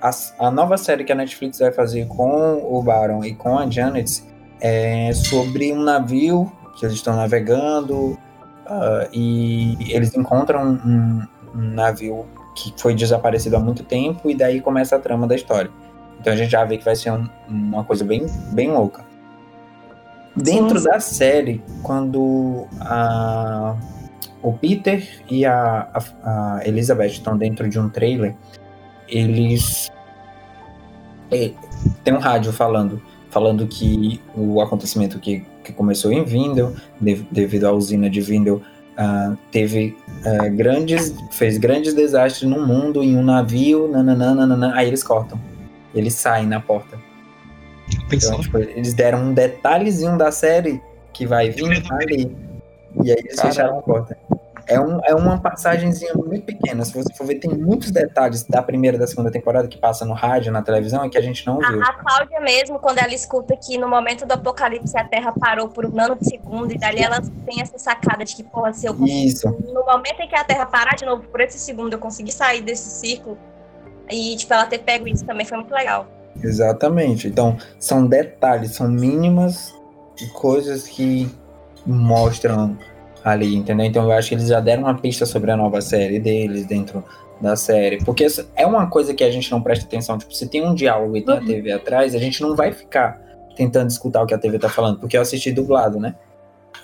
a, a nova série que a Netflix vai fazer com o Baron e com a Janet é sobre um navio que eles estão navegando ah, e eles encontram um, um navio que foi desaparecido há muito tempo e daí começa a trama da história. Então a gente já vê que vai ser um- uma coisa bem, bem louca. Dentro da série, quando a, o Peter e a, a- a Elizabeth estão dentro de um trailer, eles. é, tem um rádio falando, falando que o acontecimento que, que começou em Vindel, de- devido à usina de Vindel, ah, teve ah, grandes, fez grandes desastres no mundo em um navio, nananã, aí eles cortam. Eles saem na porta. Então, tipo, eles deram um detalhezinho da série que vai vir ali. E aí eles Caraca. fecharam a porta. É, um, é uma passagenzinha muito pequena. Se você for ver, tem muitos detalhes da primeira e da segunda temporada que passa no rádio, na televisão, e que a gente não viu. A, a Cláudia mesmo, quando ela escuta que no momento do apocalipse a Terra parou por um nanosegundo, e dali ela tem essa sacada de que, porra, se eu Isso. no momento em que a Terra parar de novo por esse segundo, eu consegui sair desse círculo. E, tipo, ela ter pego isso também foi muito legal. Exatamente. Então, são detalhes, são mínimas coisas que mostram ali, entendeu? Então, eu acho que eles já deram uma pista sobre a nova série deles dentro da série. Porque é uma coisa que a gente não presta atenção. Tipo, se tem um diálogo e tem a TV atrás, a gente não vai ficar tentando escutar o que a TV tá falando, porque eu assisti dublado, né?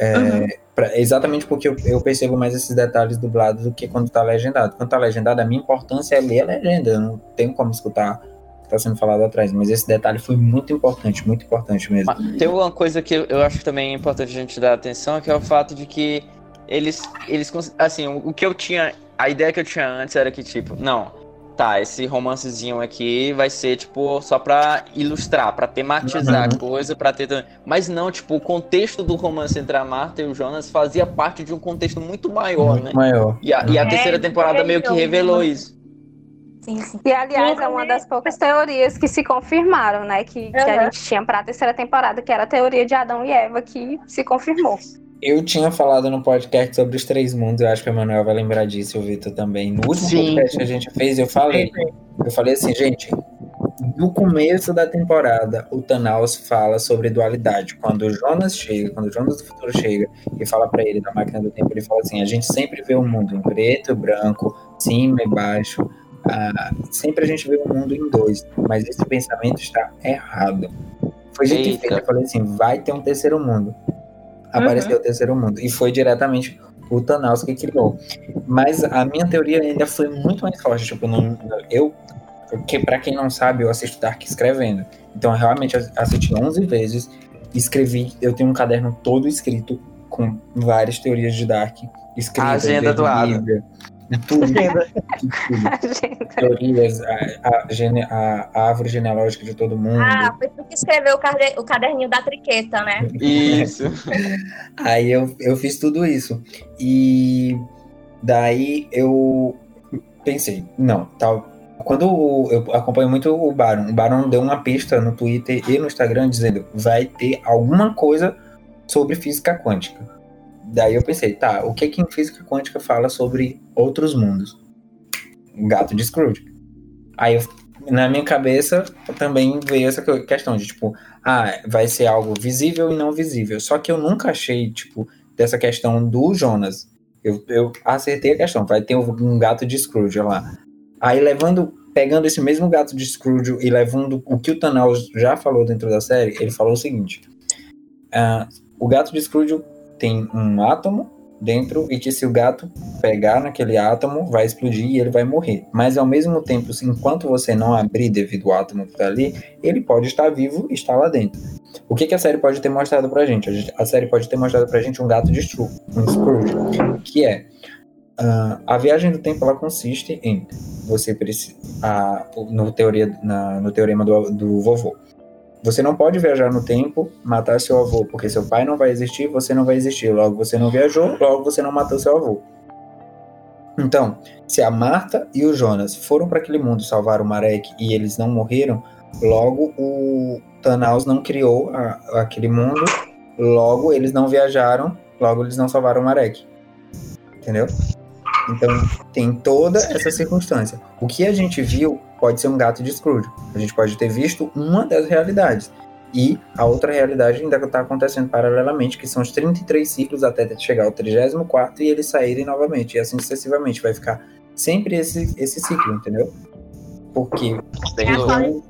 É, pra- exatamente porque eu, eu percebo mais esses detalhes dublados do que quando tá legendado. Quando tá legendado, a minha importância é ler a legenda. Eu não tenho como escutar o que tá sendo falado atrás. Mas esse detalhe foi muito importante, muito importante mesmo. Mas Tem uma coisa que eu acho que também é importante a gente dar atenção, que é o fato de que eles, eles assim, o que eu tinha, a ideia que eu tinha antes era que, tipo, não, tá, esse romancezinho aqui vai ser, tipo, só pra ilustrar, pra tematizar a Uhum. coisa, pra ter... Mas não, tipo, o contexto do romance entre a Marta e o Jonas fazia parte de um contexto muito maior, muito né? maior. E a, e a É, terceira temporada meio que revelou isso. Sim, sim. E, aliás, é uma das poucas teorias que se confirmaram, né? Que, que a Aham. gente tinha pra terceira temporada, que era a teoria de Adão e Eva, que se confirmou. Eu tinha falado no podcast sobre os três mundos, eu acho que a Manuel vai lembrar disso, o Vitor também. No último Sim. podcast que a gente fez, eu falei. Eu falei assim, gente, no começo da temporada, o Thanos fala sobre dualidade. Quando o Jonas chega, quando o Jonas do futuro chega e fala pra ele da máquina do tempo, ele fala assim: a gente sempre vê o mundo em preto e branco, cima e baixo. Ah, sempre a gente vê o mundo em dois, mas esse pensamento está errado. Foi e Eita. feito. Eu falei assim: vai ter um terceiro mundo. Apareceu o terceiro mundo. E foi diretamente o Thanos que criou. Mas a minha teoria ainda foi muito mais forte. Tipo, não, eu, que para quem não sabe, eu assisto Dark escrevendo. Então, eu realmente assisti 11 vezes. Escrevi, eu tenho um caderno todo escrito com várias teorias de Dark. Escritas, A agenda do Adam. Tudo Gente, teorias, a, a, a- árvore genealógica de todo mundo. Ah, foi tu que escreveu o, cade- o caderninho da triqueta, né? Isso. Aí eu, eu fiz tudo isso. E daí eu pensei, não, tal. Quando eu acompanho muito o Baron, o Baron deu uma pista no Twitter e no Instagram dizendo vai ter alguma coisa sobre física quântica. Daí eu pensei, tá, o que que em física quântica fala sobre outros mundos? O gato de Scrooge. Aí eu- na minha cabeça também veio essa que- questão de tipo, ah, vai ser algo visível e não visível. Só que eu nunca achei, tipo, dessa questão do Jonas. Eu, eu acertei a questão, vai ter um gato de Scrooge lá. Aí levando, pegando esse mesmo gato de Scrooge e levando o que o Thanos já falou dentro da série, ele falou o seguinte: ah, o gato de Scrooge tem um átomo dentro e que se o gato pegar naquele átomo vai explodir e ele vai morrer. Mas ao mesmo tempo, enquanto você não abrir devido ao átomo que tá ali, ele pode estar vivo e estar lá dentro. O que, que a série pode ter mostrado pra gente? A, gente? a série pode ter mostrado pra gente um gato de Scrooge, um Scrooge que é ah, a viagem do tempo ela consiste em você precisa no teoria na- no teorema do, do vovô você não pode viajar no tempo matar seu avô porque seu pai não vai existir você não vai existir. Logo você não viajou logo você não matou seu avô. Então se a Marta e o Jonas foram para aquele mundo salvar o Marek e eles não morreram logo o Thanos não criou a- aquele mundo logo eles não viajaram logo eles não salvaram o Marek. Entendeu? Então tem toda essa circunstância. O que a gente viu pode ser um gato de Scrooge. A gente pode ter visto uma das realidades. E a outra realidade ainda está acontecendo paralelamente, que são os 33 ciclos até chegar ao 34 e eles saírem novamente. E assim sucessivamente. Vai ficar sempre esse, esse ciclo, entendeu? Porque É a tudo.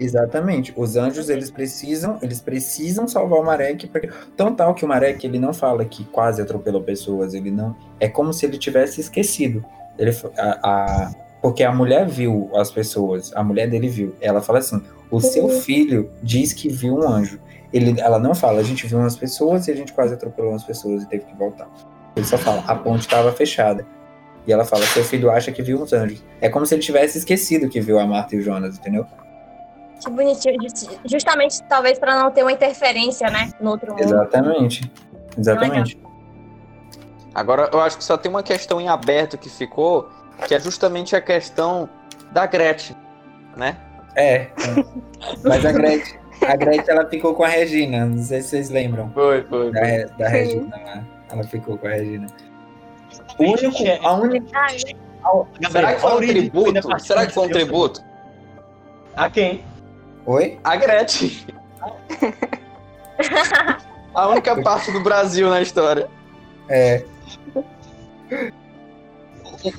Exatamente. Os anjos, eles precisam, eles precisam salvar o Marek, porque tão tal que o Marek, ele não fala que quase atropelou pessoas, ele não, é como se ele tivesse esquecido. Ele a, a- Porque a mulher viu as pessoas, a mulher dele viu. Ela fala assim: o seu filho diz que viu um anjo. Ele, ela não fala, a gente viu umas pessoas e a gente quase atropelou umas pessoas e teve que voltar. Ele só fala, a ponte estava fechada. E ela fala, seu filho acha que viu uns anjos. É como se ele tivesse esquecido que viu a Marta e o Jonas, entendeu? Que bonitinho. Just- Justamente, talvez, para não ter uma interferência, né? No outro mundo. Exatamente. Exatamente. Agora, eu acho que só tem uma questão em aberto que ficou, que é justamente a questão da Gretchen, né? É. Mas a Gretchen, a Gretchen, ela ficou com a Regina. Não sei se vocês lembram. Foi, foi. Da, Re- da. Regina lá. Ela ficou com a Regina. O único, Gente, a única. Ai, Será que foi um tributo? Será que foi um tributo? A quem? Oi? A Gretchen. A única parte do Brasil na história. É.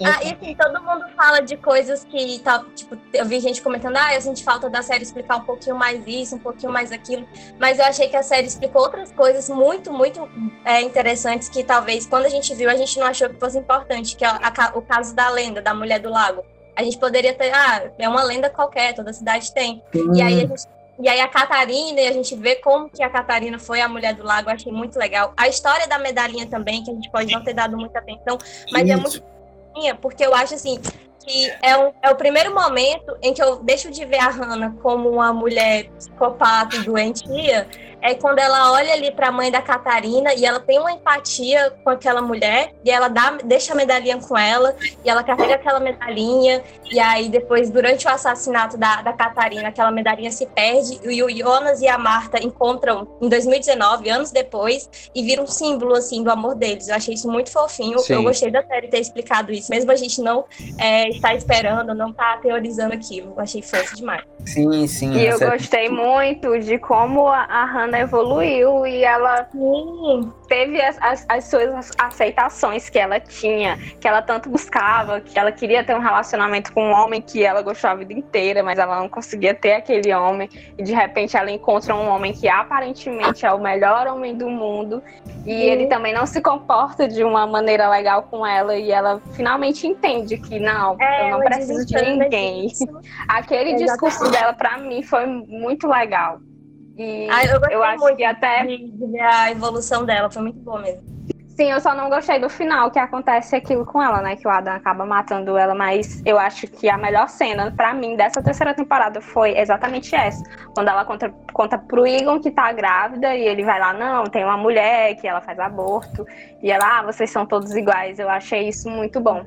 Ah, e assim, todo mundo fala de coisas que tá, tipo, eu vi gente comentando, ah, eu senti falta da série explicar um pouquinho mais isso, um pouquinho mais aquilo, mas eu achei que a série explicou outras coisas muito, muito é, interessantes que talvez quando a gente viu a gente não achou que fosse importante, que é a o caso da lenda da mulher do lago. A gente poderia ter, ah, é uma lenda qualquer, toda cidade tem. E aí a gente e aí a Catarina, e a gente vê como que a Catarina foi a mulher do lago, achei muito legal. A história da medalhinha também, que a gente pode não ter dado muita atenção, mas é Isso. muito minha, porque eu acho assim que é, um, é o primeiro momento em que eu deixo de ver a Hannah como uma mulher psicopata e doentia, é quando ela olha ali para a mãe da Catarina e ela tem uma empatia com aquela mulher e ela dá, deixa a medalhinha com ela e ela carrega aquela medalhinha e aí depois durante o assassinato da, da Catarina aquela medalhinha se perde e o Jonas e a Marta encontram em 2019 anos depois e vira um símbolo assim do amor deles eu achei isso muito fofinho Sim. eu gostei da série ter explicado isso mesmo a gente não é, estar esperando não estar teorizando aquilo eu achei fofo demais Sim, sim. E eu essa- gostei muito de como a, a Hannah evoluiu e ela Sim, teve as, as, as suas aceitações que ela tinha, que ela tanto buscava, que ela queria ter um relacionamento com um homem que ela gostou a vida inteira, mas ela não conseguia ter aquele homem. E de repente ela encontra um homem que aparentemente é o melhor homem do mundo. E Sim. ele também não se comporta de uma maneira legal com ela. E ela finalmente entende que não, É, eu não preciso de ninguém. Aquele Exatamente. discurso dela, pra mim, foi muito legal. E Ah, eu gostei eu acho muito que até de, ver a evolução dela, foi muito boa mesmo. Sim, eu só não gostei do final, que acontece aquilo com ela, né? Que o Adam acaba matando ela, mas eu acho que a melhor cena, pra mim, dessa terceira temporada foi exatamente essa. Quando ela conta, conta pro Egon que tá grávida e ele vai lá, não, tem uma mulher que ela faz aborto, e ela, ah, vocês são todos iguais. Eu achei isso muito bom.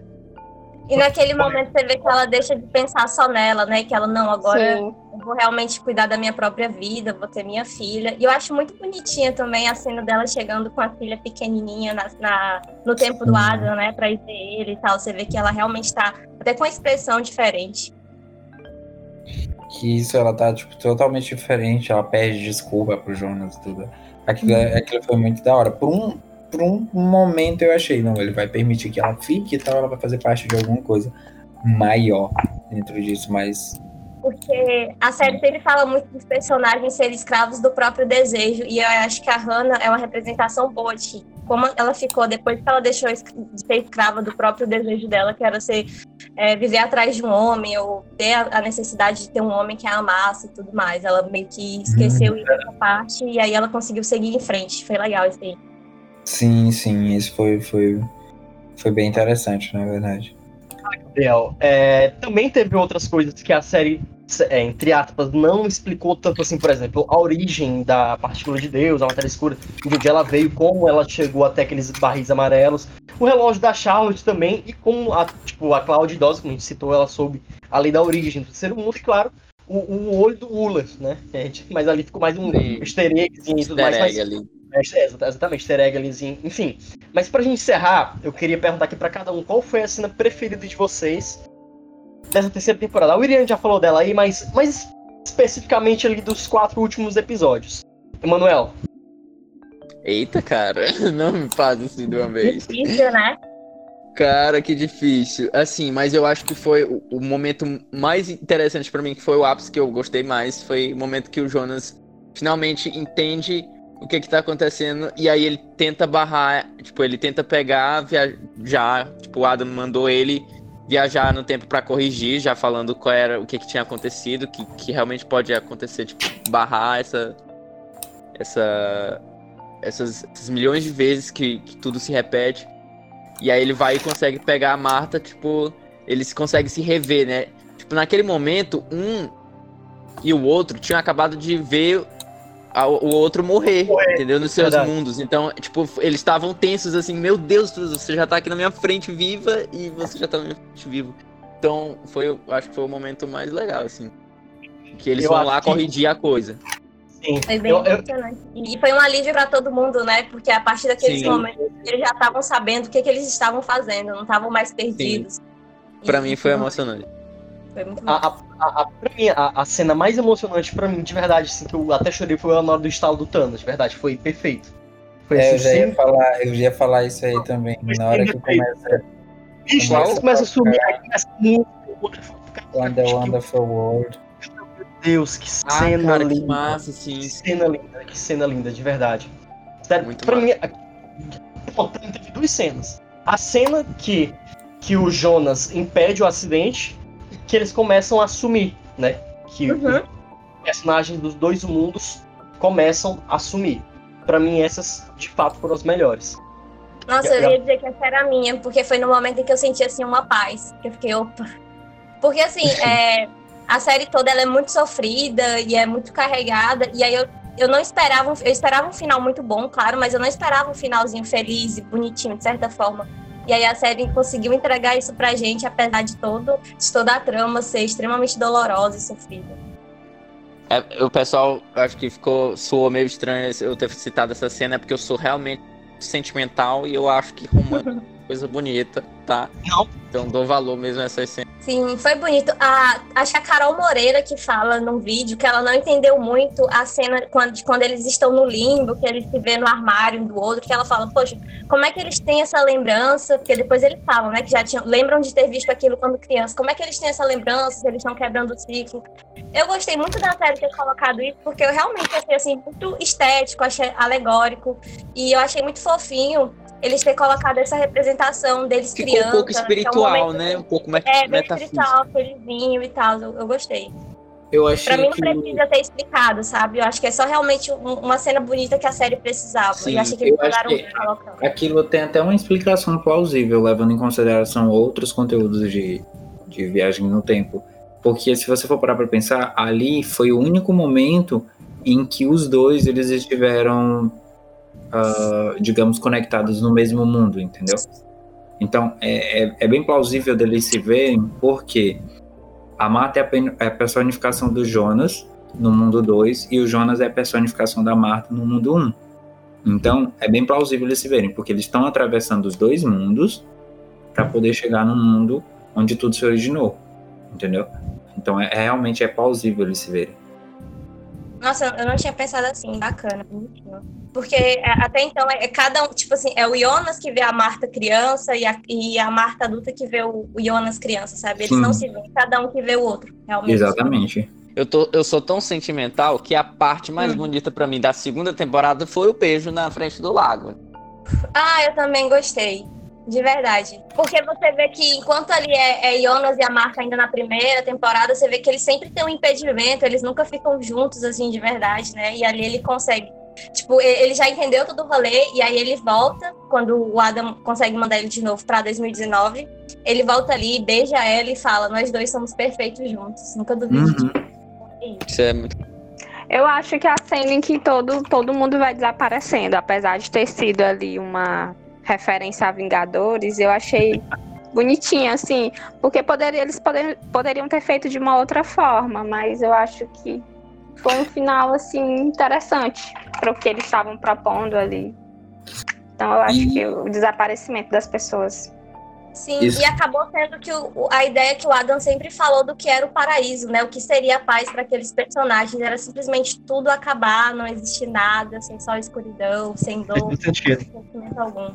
E naquele momento você vê que ela deixa de pensar só nela, né? Que ela, não, agora Sim. Vou realmente cuidar da minha própria vida, vou ter minha filha. E eu acho muito bonitinha também a cena dela chegando com a filha pequenininha na, na- no tempo do. Adam, né? Pra ir ver ele e tal. Você vê que ela realmente tá até com uma expressão diferente. que isso ela tá tipo totalmente diferente, ela pede desculpa pro Jonas e tudo. Aquilo, é- aquilo foi muito da hora. Por um, por um momento eu achei, não, ele vai permitir que ela fique e tal, ela vai fazer parte de alguma coisa maior dentro disso, mas Porque a série sempre fala muito dos personagens serem escravos do próprio desejo. E eu acho que a Hannah é uma representação boa de como ela ficou depois que ela deixou de ser escrava do próprio desejo dela, que era ser, é, viver atrás de um homem, ou ter a, a necessidade de ter um homem que a amasse e tudo mais. Ela meio que esqueceu isso essa parte e aí ela conseguiu seguir em frente. Foi legal isso aí. sim, sim, isso foi, foi, foi bem interessante, na verdade. Gabriel, é, também teve outras coisas que a série, é, entre aspas, não explicou tanto assim, por exemplo, a origem da partícula de Deus, a matéria escura, de onde ela veio, como ela chegou até aqueles barris amarelos, o relógio da Charlotte também, e como a, tipo, a Cláudia idosa, como a gente citou, ela soube a lei da origem do ser humano, e claro, o, o olho do Uller, né? mas ali ficou mais um easter eggzinho e tudo mais, mas ali. É, exa- exatamente, easter egg alizinho, enfim. Mas pra gente encerrar, eu queria perguntar aqui pra cada um qual foi a cena preferida de vocês dessa terceira temporada. A William já falou dela aí, mas, mas especificamente ali dos quatro últimos episódios. Emanuel, Eita, cara, não me faz assim de uma vez. Difícil, né? Cara, que difícil. Assim, mas eu acho que foi o, o momento mais interessante pra mim, que foi o ápice que eu gostei mais, foi o momento que o Jonas finalmente entende o que que tá acontecendo e aí ele tenta barrar, tipo, ele tenta pegar, viajar, tipo, o Adam mandou ele viajar no tempo pra corrigir, já falando qual era o que, que tinha acontecido, que, que realmente pode acontecer, tipo, barrar essa. essa. essas, essas milhões de vezes que, que tudo se repete. E aí ele vai e consegue pegar a Marta, tipo, eles conseguem se rever, né? Tipo, naquele momento, um e o outro tinham acabado de ver a- o outro morrer, Morrer, entendeu? Nos seus verdade. mundos. Então, tipo, eles estavam tensos assim, meu Deus, você já tá aqui na minha frente viva e você já tá na minha frente vivo. Então, foi, eu acho que foi o momento mais legal, assim. Que eles Eu vão lá que- corrigir a coisa. Sim. Foi bem Eu- eu- emocionante. E foi um alívio pra todo mundo, né? Porque a partir daqueles Sim. momentos eles já estavam sabendo o que, que eles estavam fazendo, não estavam mais perdidos. Pra E mim foi emocionante. Foi muito bom. A, a, a, a- pra mim, a, a cena mais emocionante pra mim, de verdade, assim, que eu até chorei foi na hora do estalo do Thanos, de verdade, foi perfeito. Foi É, eu assim, já ia sim, falar, eu já ia falar isso aí também. Na hora que começa bicho, começam a sumir, aí começa a Wonder Wonderful World. Meu Deus, que Ah, cena cara, que linda. massa, assim. Que cena linda, que cena linda, de verdade. Sério, Muito pra massa. mim, a- pô, pra mim teve duas cenas. A cena que, que o Jonas impede o acidente, que eles começam a sumir, né? Que Uhum. os personagens dos dois mundos começam a sumir. Pra mim, essas de fato foram as melhores. Nossa, eu ia dizer que essa era a minha, porque foi no momento em que eu senti assim uma paz. Que eu fiquei, opa. Porque assim, é, a série toda ela é muito sofrida e é muito carregada. E aí eu, eu não esperava, um- eu esperava um final muito bom, claro, mas eu não esperava um finalzinho feliz e bonitinho, de certa forma. E aí a série conseguiu entregar isso pra gente, apesar de todo, de toda a trama ser extremamente dolorosa e sofrida. É, o pessoal, acho que ficou, soou meio estranho eu ter citado essa cena, porque eu sou realmente sentimental e eu acho que romântico coisa bonita, tá? Não. Então dou valor mesmo a essas cenas. Sim, foi bonito. A, acho que a Carol Moreira que fala num vídeo que ela não entendeu muito a cena quando, de quando eles estão no limbo, que eles se vê no armário um do outro, que ela fala, poxa, como é que eles têm essa lembrança? Porque depois eles falam, né, que já tinham, lembram de ter visto aquilo quando criança. Como é que eles têm essa lembrança? Se eles estão quebrando o ciclo? Eu gostei muito da série ter colocado isso, porque eu realmente achei assim muito estético, achei alegórico e eu achei muito fofinho eles ter colocado essa representação deles Ficou criança. um pouco é espiritual, momento né? Um pouco met é, bem metafísico. espiritual, felizinho e tal. Eu, eu gostei. Eu achei Pra mim não que precisa ter explicado, sabe? Eu acho que é só realmente um- uma cena bonita que a série precisava. Sim, eu achei que eu eles acho mandaram que- colocando. aquilo tem até uma explicação plausível, levando em consideração outros conteúdos de, de viagem no tempo. Porque se você for parar pra pensar, ali foi o único momento em que os dois eles estiveram, ah, digamos, conectados no mesmo mundo, entendeu? Então é, é, é bem plausível deles se verem, porque a Marta é é a personificação do Jonas no mundo 2 e o Jonas é a personificação da Marta no mundo 1. Um. Então, é bem plausível eles se verem, porque eles estão atravessando os dois mundos para poder chegar no mundo onde tudo se originou, entendeu? Então, é, é- realmente é plausível eles se verem. Nossa, eu não tinha pensado assim, bacana, bonitinho. Porque é, até então é, é cada um, tipo assim, é o Jonas que vê a Marta criança e a, e a Marta adulta que vê o, o Jonas criança, sabe? Eles Sim. não se veem, cada um que vê o outro, realmente. Exatamente. Eu, tô, eu sou tão sentimental que a parte mais Hum. bonita pra mim da segunda temporada foi o beijo na frente do lago. Ah, eu também gostei. De verdade. Porque você vê que enquanto ali é, é Jonas e a Marta ainda na primeira temporada, você vê que eles sempre têm um impedimento, eles nunca ficam juntos, assim, de verdade, né? E ali ele consegue. Tipo, ele já entendeu todo o rolê, e aí ele volta, quando o Adam consegue mandar ele de novo pra 2019. Ele volta ali, beija ela e fala: Nós dois somos perfeitos juntos. Nunca duvido disso. Uhum. Isso é muito. Eu acho que a cena em que todo, todo mundo vai desaparecendo, apesar de ter sido ali uma referência a Vingadores, eu achei bonitinha, assim, porque poderia, eles poder, poderiam ter feito de uma outra forma, mas eu acho que foi um final, assim, interessante para o que eles estavam propondo ali. Então eu acho E- que o desaparecimento das pessoas. Sim, Isso. e acabou sendo que o- a ideia que o Adam sempre falou do que era o paraíso, né? O que seria a paz para aqueles personagens era simplesmente tudo acabar, não existir nada, sem só escuridão, sem dor, sem sentimento algum.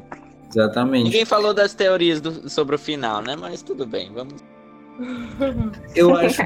Exatamente. Ninguém falou das teorias do- sobre o final, né? Mas tudo bem, vamos. Eu acho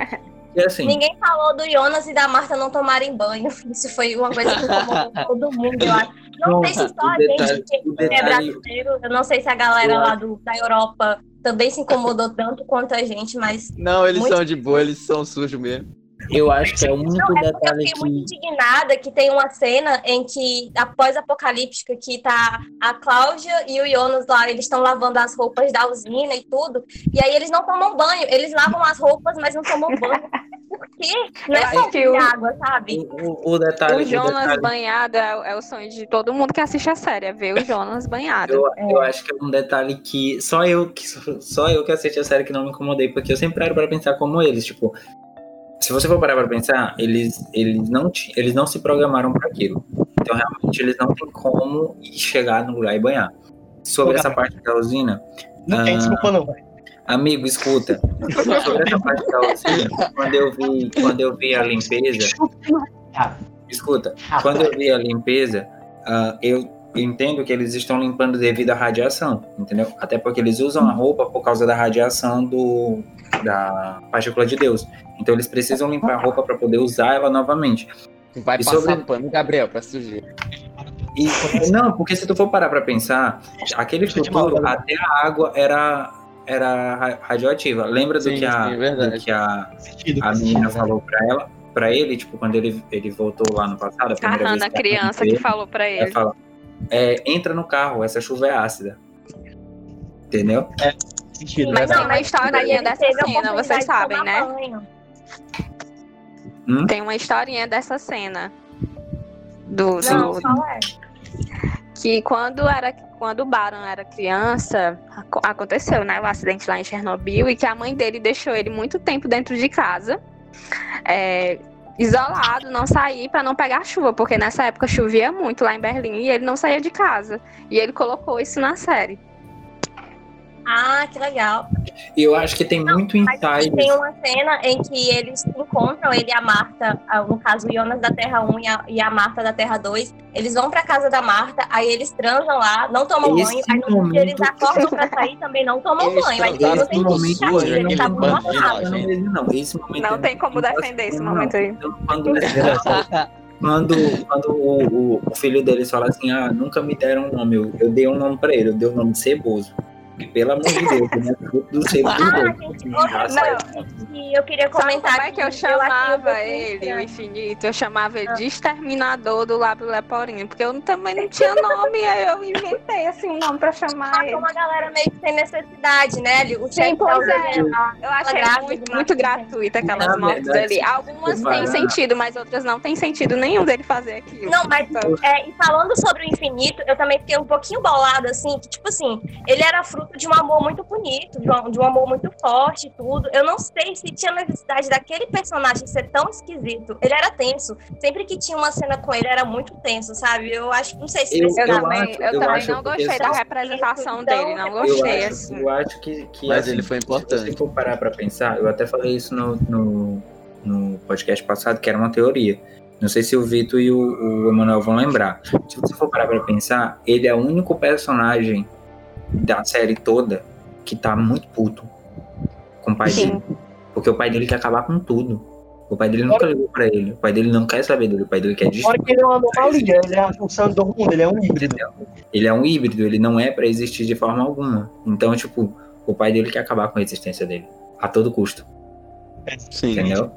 que assim, Ninguém falou do Jonas e da Marta não tomarem banho. Isso foi uma coisa que incomodou todo mundo, eu acho. Não sei se só a detalhe- gente que é brasileiro, eu não sei se a galera lá do, da Europa também se incomodou tanto quanto a gente, mas Não, eles Muito são de boa, eles são sujos mesmo. Eu acho que é o único Não, é porque eu detalhe fiquei muito que. indignada que tem uma cena em que, após apocalíptica, que tá a Cláudia e o Jonas lá, eles estão lavando as roupas da usina e tudo, e aí eles não tomam banho, eles lavam as roupas, mas não tomam banho. Por quê? Não é Eu só que o- água, sabe? O, o detalhe. O Jonas detalhe- banhado é, é o sonho de todo mundo que assiste a série, é ver o Jonas banhado. Eu, eu acho que é um detalhe que só eu que só eu que assisti a série que não me incomodei, porque eu sempre paro para pensar como eles, tipo, se você for parar para pensar, eles eles não eles não se programaram para aquilo. Então realmente eles não têm como ir chegar no lugar e banhar. Sobre essa parte da usina, Não tem Ah. desculpa, não, velho. amigo, escuta. Sobre essa parte da usina, quando eu vi quando eu vi a limpeza, Escuta, quando eu vi a limpeza, ah, eu entendo que eles estão limpando devido à radiação, entendeu? Até porque eles usam a roupa por causa da radiação do, da partícula de Deus. Então eles precisam limpar a roupa para poder usar ela novamente. Vai E passar sobre- pano, Gabriel, pra sujeira. E não, porque se tu for parar para pensar, aquele futuro até a água era era ra- radioativa. Lembra do Sim, que a, sim, verdade. do que a, Sentido, a menina sentido. falou para ela, para ele, tipo quando ele ele voltou lá no passado, a primeira vez a que a criança que falou pra Ela ele. fala, é, entra no carro, essa chuva é ácida. Entendeu? Sentido, Mas tem uma historinha Ele dessa cena, vocês sabem, né? banho. Tem uma historinha dessa cena. Do, Não, do- é? que quando era quando o Baron era criança, aco- aconteceu, né, o acidente lá em Chernobyl e que a mãe dele deixou ele muito tempo dentro de casa, é, isolado, não sair para não pegar chuva, porque nessa época chovia muito lá em Berlim e ele não saía de casa. E ele colocou isso na série. Ah, que legal. E eu acho que tem muito Mas insight. tem uma cena em que eles se encontram, ele e a Marta, ah, no caso o Jonas da Terra 1 e a, e a Marta da Terra 2, eles vão pra casa da Marta, aí eles transam lá, não tomam Esse banho, aí dia eles momento- acordam pra sair também não tomam Eles banho. Aí não tem momento bando de amarrados. Eu não não. Esse momento Não é- tem como defender esse Não, momento aí. Então, Quando, quando, quando o, o- filho deles fala assim, ah, nunca me deram um nome, eu, eu dei um nome pra ele, eu dei o nome de Ceboso. Porque, pelo amor de Deus, né? Do ceboso. Ah, gente, outra Não. que eu queria Sabe comentar como é que eu chamava pouquinho ele, o infinito? Eu chamava ele de exterminador do lábio leporino, porque eu também não tinha nome, aí eu inventei assim um nome pra chamar Matou ele. uma galera meio que sem necessidade, né? O Sim, pois é. Eu achei muito, muito gratuita aquelas mortes verdade, ali. Algumas têm sentido, mas outras não tem sentido nenhum dele fazer aquilo. Não, mas Então, é, e falando sobre o infinito, eu também fiquei um pouquinho bolada, assim, que, tipo assim, ele era fruto de um amor muito bonito, de um, de um amor muito forte e tudo. Eu não sei se tinha necessidade daquele personagem ser tão esquisito. Ele era tenso. Sempre que tinha uma cena com ele, era muito tenso, sabe? Eu acho, não sei se Eu- eu também, acho- eu eu também acho não gostei da representação então, dele, não eu Eu gostei, acho, assim. eu acho que, que Mas assim, ele foi Se importante. você for parar pra pensar, eu até falei isso no, no, no podcast passado, que era uma teoria. Não sei se o Vitor e o, o Emanuel vão lembrar. Se você for parar pra pensar, ele é o único personagem da série toda que tá muito puto com o pai Sim. dele. Porque o pai dele quer acabar com tudo. O pai dele nunca ligou pra ele. O pai dele não quer saber dele. O pai dele quer Fora destruir. que ele é uma anomalia, ele é a função do mundo, ele é um híbrido. Ele é um híbrido, ele não é pra existir de forma alguma. Então, tipo, o pai dele quer acabar com a existência dele. A todo custo. Sim. Entendeu?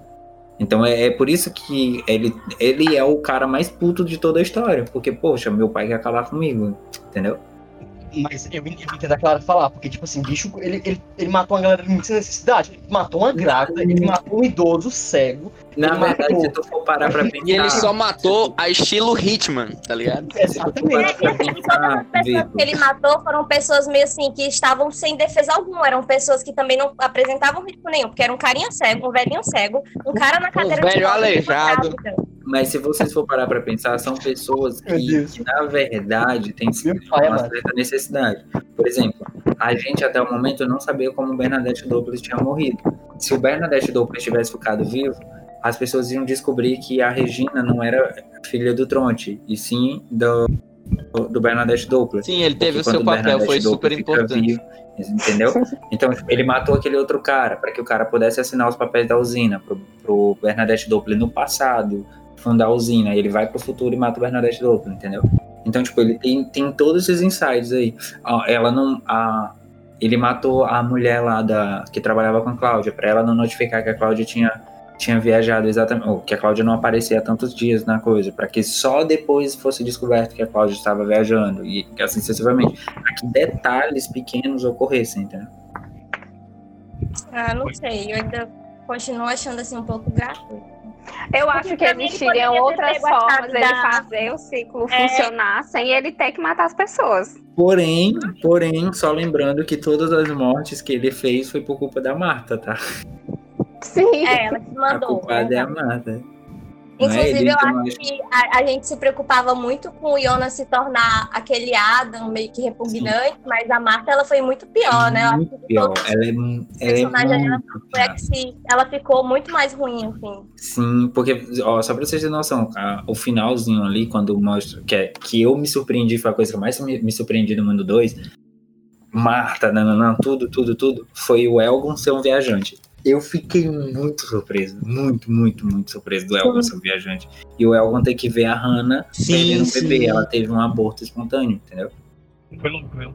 Então é, é por isso que ele, ele é o cara mais puto de toda a história. Porque, poxa, meu pai quer acabar comigo. Entendeu? Mas eu, eu entendo a Clara falar, porque, tipo assim, bicho, ele, ele, ele matou uma galera muito sem necessidade. Ele matou uma grávida, ele matou um idoso cego. Na Ele verdade, matou. se tu for parar pra pensar. E ele só matou a estilo Hitman, tá ligado? Exatamente. E assim, e todas as pessoas que ele matou foram pessoas meio assim, que estavam sem defesa alguma. Eram pessoas que também não apresentavam risco nenhum, porque era um carinha cego, um velhinho cego, um cara na cadeira velho rodas, aleijado. Mas se vocês for parar pra pensar, são pessoas que, que, na verdade, têm pai, uma mano. certa necessidade. Por exemplo, a gente até o momento não sabia como o Bernadette Douglas tinha morrido. Se o Bernadette Douglas tivesse ficado vivo, as pessoas iam descobrir que a Regina não era filha do Tronte, e sim do, do Bernadette Douglas. Sim, ele teve o Porque seu quando papel, Bernadette foi Douglas super importante. vivo, entendeu? Então, ele matou aquele outro cara para que o cara pudesse assinar os papéis da usina pro, pro Bernadette Doppler no passado, fundar a usina. Ele vai pro futuro e mata o Bernadette Doppler, entendeu? Então, tipo, ele tem, tem todos esses insights aí. Ela não. A, ele matou a mulher lá da que trabalhava com a Cláudia, pra ela não notificar que a Cláudia tinha, tinha viajado exatamente, ou que a Cláudia não aparecia há tantos dias na coisa, pra que só depois fosse descoberto que a Cláudia estava viajando, e assim sucessivamente. Pra que detalhes pequenos ocorressem, entendeu? Ah, não sei, eu ainda continuo achando assim um pouco gratuito. Eu Porque acho que existiriam outras a formas da- fazer o ciclo É. funcionar sem ele ter que matar as pessoas. Porém, porém, só lembrando que todas as mortes que ele fez foi por culpa da Marta, tá? Sim. É, ela que A mandou. culpada é a Marta. É Inclusive, ele, eu acho acho que a, a gente se preocupava muito com o Jonas se tornar aquele Adam meio que repugnante, mas a Marta ela foi muito pior, né? Eu Muito que pior. Ela é, ela é muito foi a pior. que se, ela ficou muito mais ruim, assim. Sim, porque, ó, só pra vocês terem noção, a- o finalzinho ali, quando mostra que, é, que eu me surpreendi, foi a coisa que mais me, me surpreendi no mundo 2, Marta, nananã, tudo, tudo, tudo, foi o Elgon ser um viajante. Eu fiquei muito surpreso, muito, muito, muito surpreso do Elgon ser viajante. E o Elgon ter que ver a Hannah perdendo o bebê, ela teve um aborto espontâneo, entendeu? Foi louco, viu?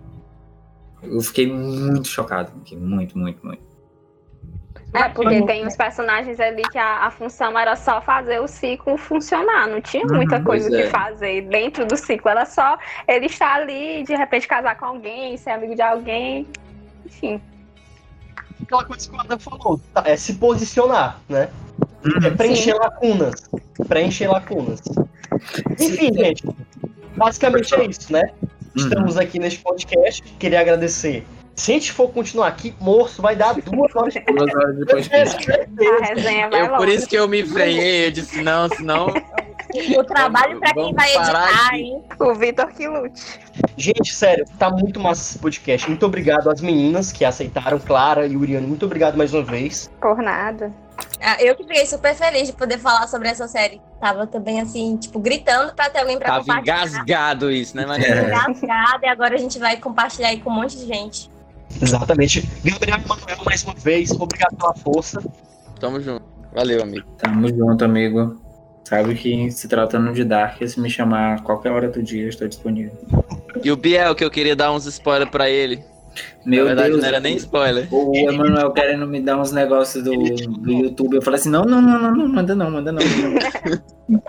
Eu fiquei muito chocado, fiquei muito, muito, muito. É, porque tem os personagens ali que a, a função era só fazer o ciclo funcionar, não tinha muita Uhum, coisa o pois que é. fazer dentro do ciclo, era só ele estar ali, de repente casar com alguém, ser amigo de alguém, enfim. Aquela coisa que o Adam falou, tá, é se posicionar, né? É preencher lacunas. Preencher lacunas. Enfim, gente, basicamente é isso, né? Estamos aqui neste podcast. Queria agradecer. Se a gente for continuar aqui, moço, vai dar duas horas de Duas horas depois podcast. disso. A resenha vai Eu, por isso que eu me freiei, eu disse, não, senão. O trabalho pra quem vai editar, aqui. hein? O Vitor que lute. Gente, sério, tá muito massa esse podcast. Muito obrigado às meninas que aceitaram, Clara e Uriano. Muito obrigado mais uma vez. Por nada. Ah, Eu que fiquei super feliz de poder falar sobre essa série. Tava também assim, tipo, gritando pra ter alguém pra Tava compartilhar. engasgado isso, né, Maria? Engasgada, e agora a gente vai compartilhar aí com um monte de gente. Exatamente. Gabriel e Manuel, mais uma vez, obrigado pela força. Tamo junto. Valeu, amigo. Tamo junto, amigo. Sabe que se tratando de Dark, se me chamar a qualquer hora do dia, eu estou disponível. E o Biel, que eu queria dar uns spoilers pra ele. Meu Na verdade, Deus, não era nem spoiler. o Emanuel querendo me dar uns negócios do, do YouTube. Eu falei assim: não, não, não, não, não, manda não, manda não.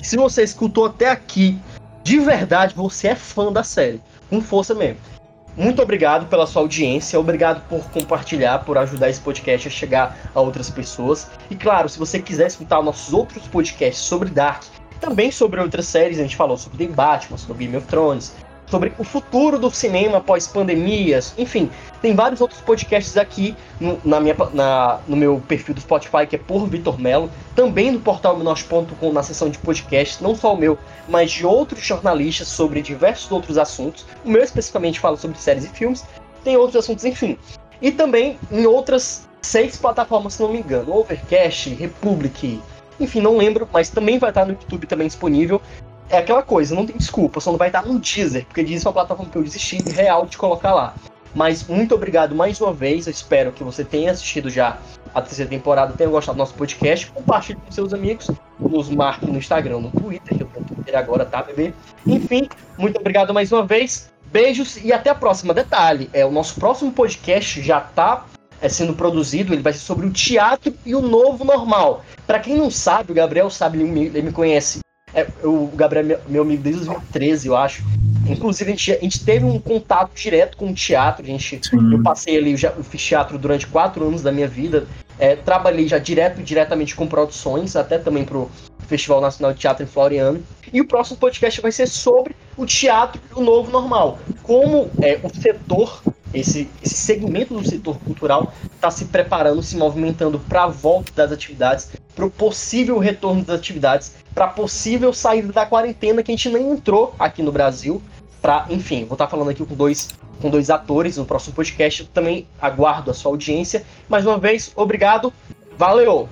Se você escutou até aqui, de verdade, você é fã da série. Com força mesmo. Muito obrigado pela sua audiência, obrigado por compartilhar, por ajudar esse podcast a chegar a outras pessoas. E claro, se você quiser escutar nossos outros podcasts sobre Dark, também sobre outras séries, a gente falou sobre The Batman, sobre Game of Thrones, sobre o futuro do cinema após pandemias, enfim, tem vários outros podcasts aqui no, na minha, na- no meu perfil do Spotify, que é por Vitor Melo, também no portal Minos.com na seção de podcasts, não só o meu, mas de outros jornalistas sobre diversos outros assuntos. O meu especificamente fala sobre séries e filmes, tem outros assuntos, enfim. E também em outras seis plataformas, se não me engano, Overcast, Republic, enfim, não lembro, mas também vai estar no YouTube também disponível. É aquela coisa, não tem desculpa, só não vai estar no Deezer, porque Deezer é uma plataforma que eu desisti real de colocar lá. Mas muito obrigado mais uma vez, eu espero que você tenha assistido já a terceira temporada, tenha gostado do nosso podcast, compartilhe com seus amigos, nos marque no Instagram, no Twitter, eu tô no Twitter agora, tá, bebê? Enfim, muito obrigado mais uma vez, beijos e até a próxima. Detalhe, é, o nosso próximo podcast já tá é, sendo produzido, ele vai ser sobre o teatro e o novo normal. Pra quem não sabe, o Gabriel sabe, ele me conhece. É, o Gabriel é meu, amigo desde 2013, eu acho. Inclusive, a gente, a gente teve um contato direto com o teatro. A gente, eu passei ali, eu já eu fiz teatro durante quatro anos da minha vida. É, trabalhei já direto e diretamente com produções, até também pro Festival Nacional de Teatro em Floriano. E o próximo podcast vai ser sobre o teatro e o novo normal. Como é, o setor, esse, esse segmento do setor cultural, está se preparando, se movimentando para a volta das atividades, para o possível retorno das atividades, para a possível saída da quarentena que a gente nem entrou aqui no Brasil. Pra, enfim, vou estar falando aqui com dois, com dois atores no próximo podcast. Eu também aguardo a sua audiência. Mais uma vez, obrigado. Valeu!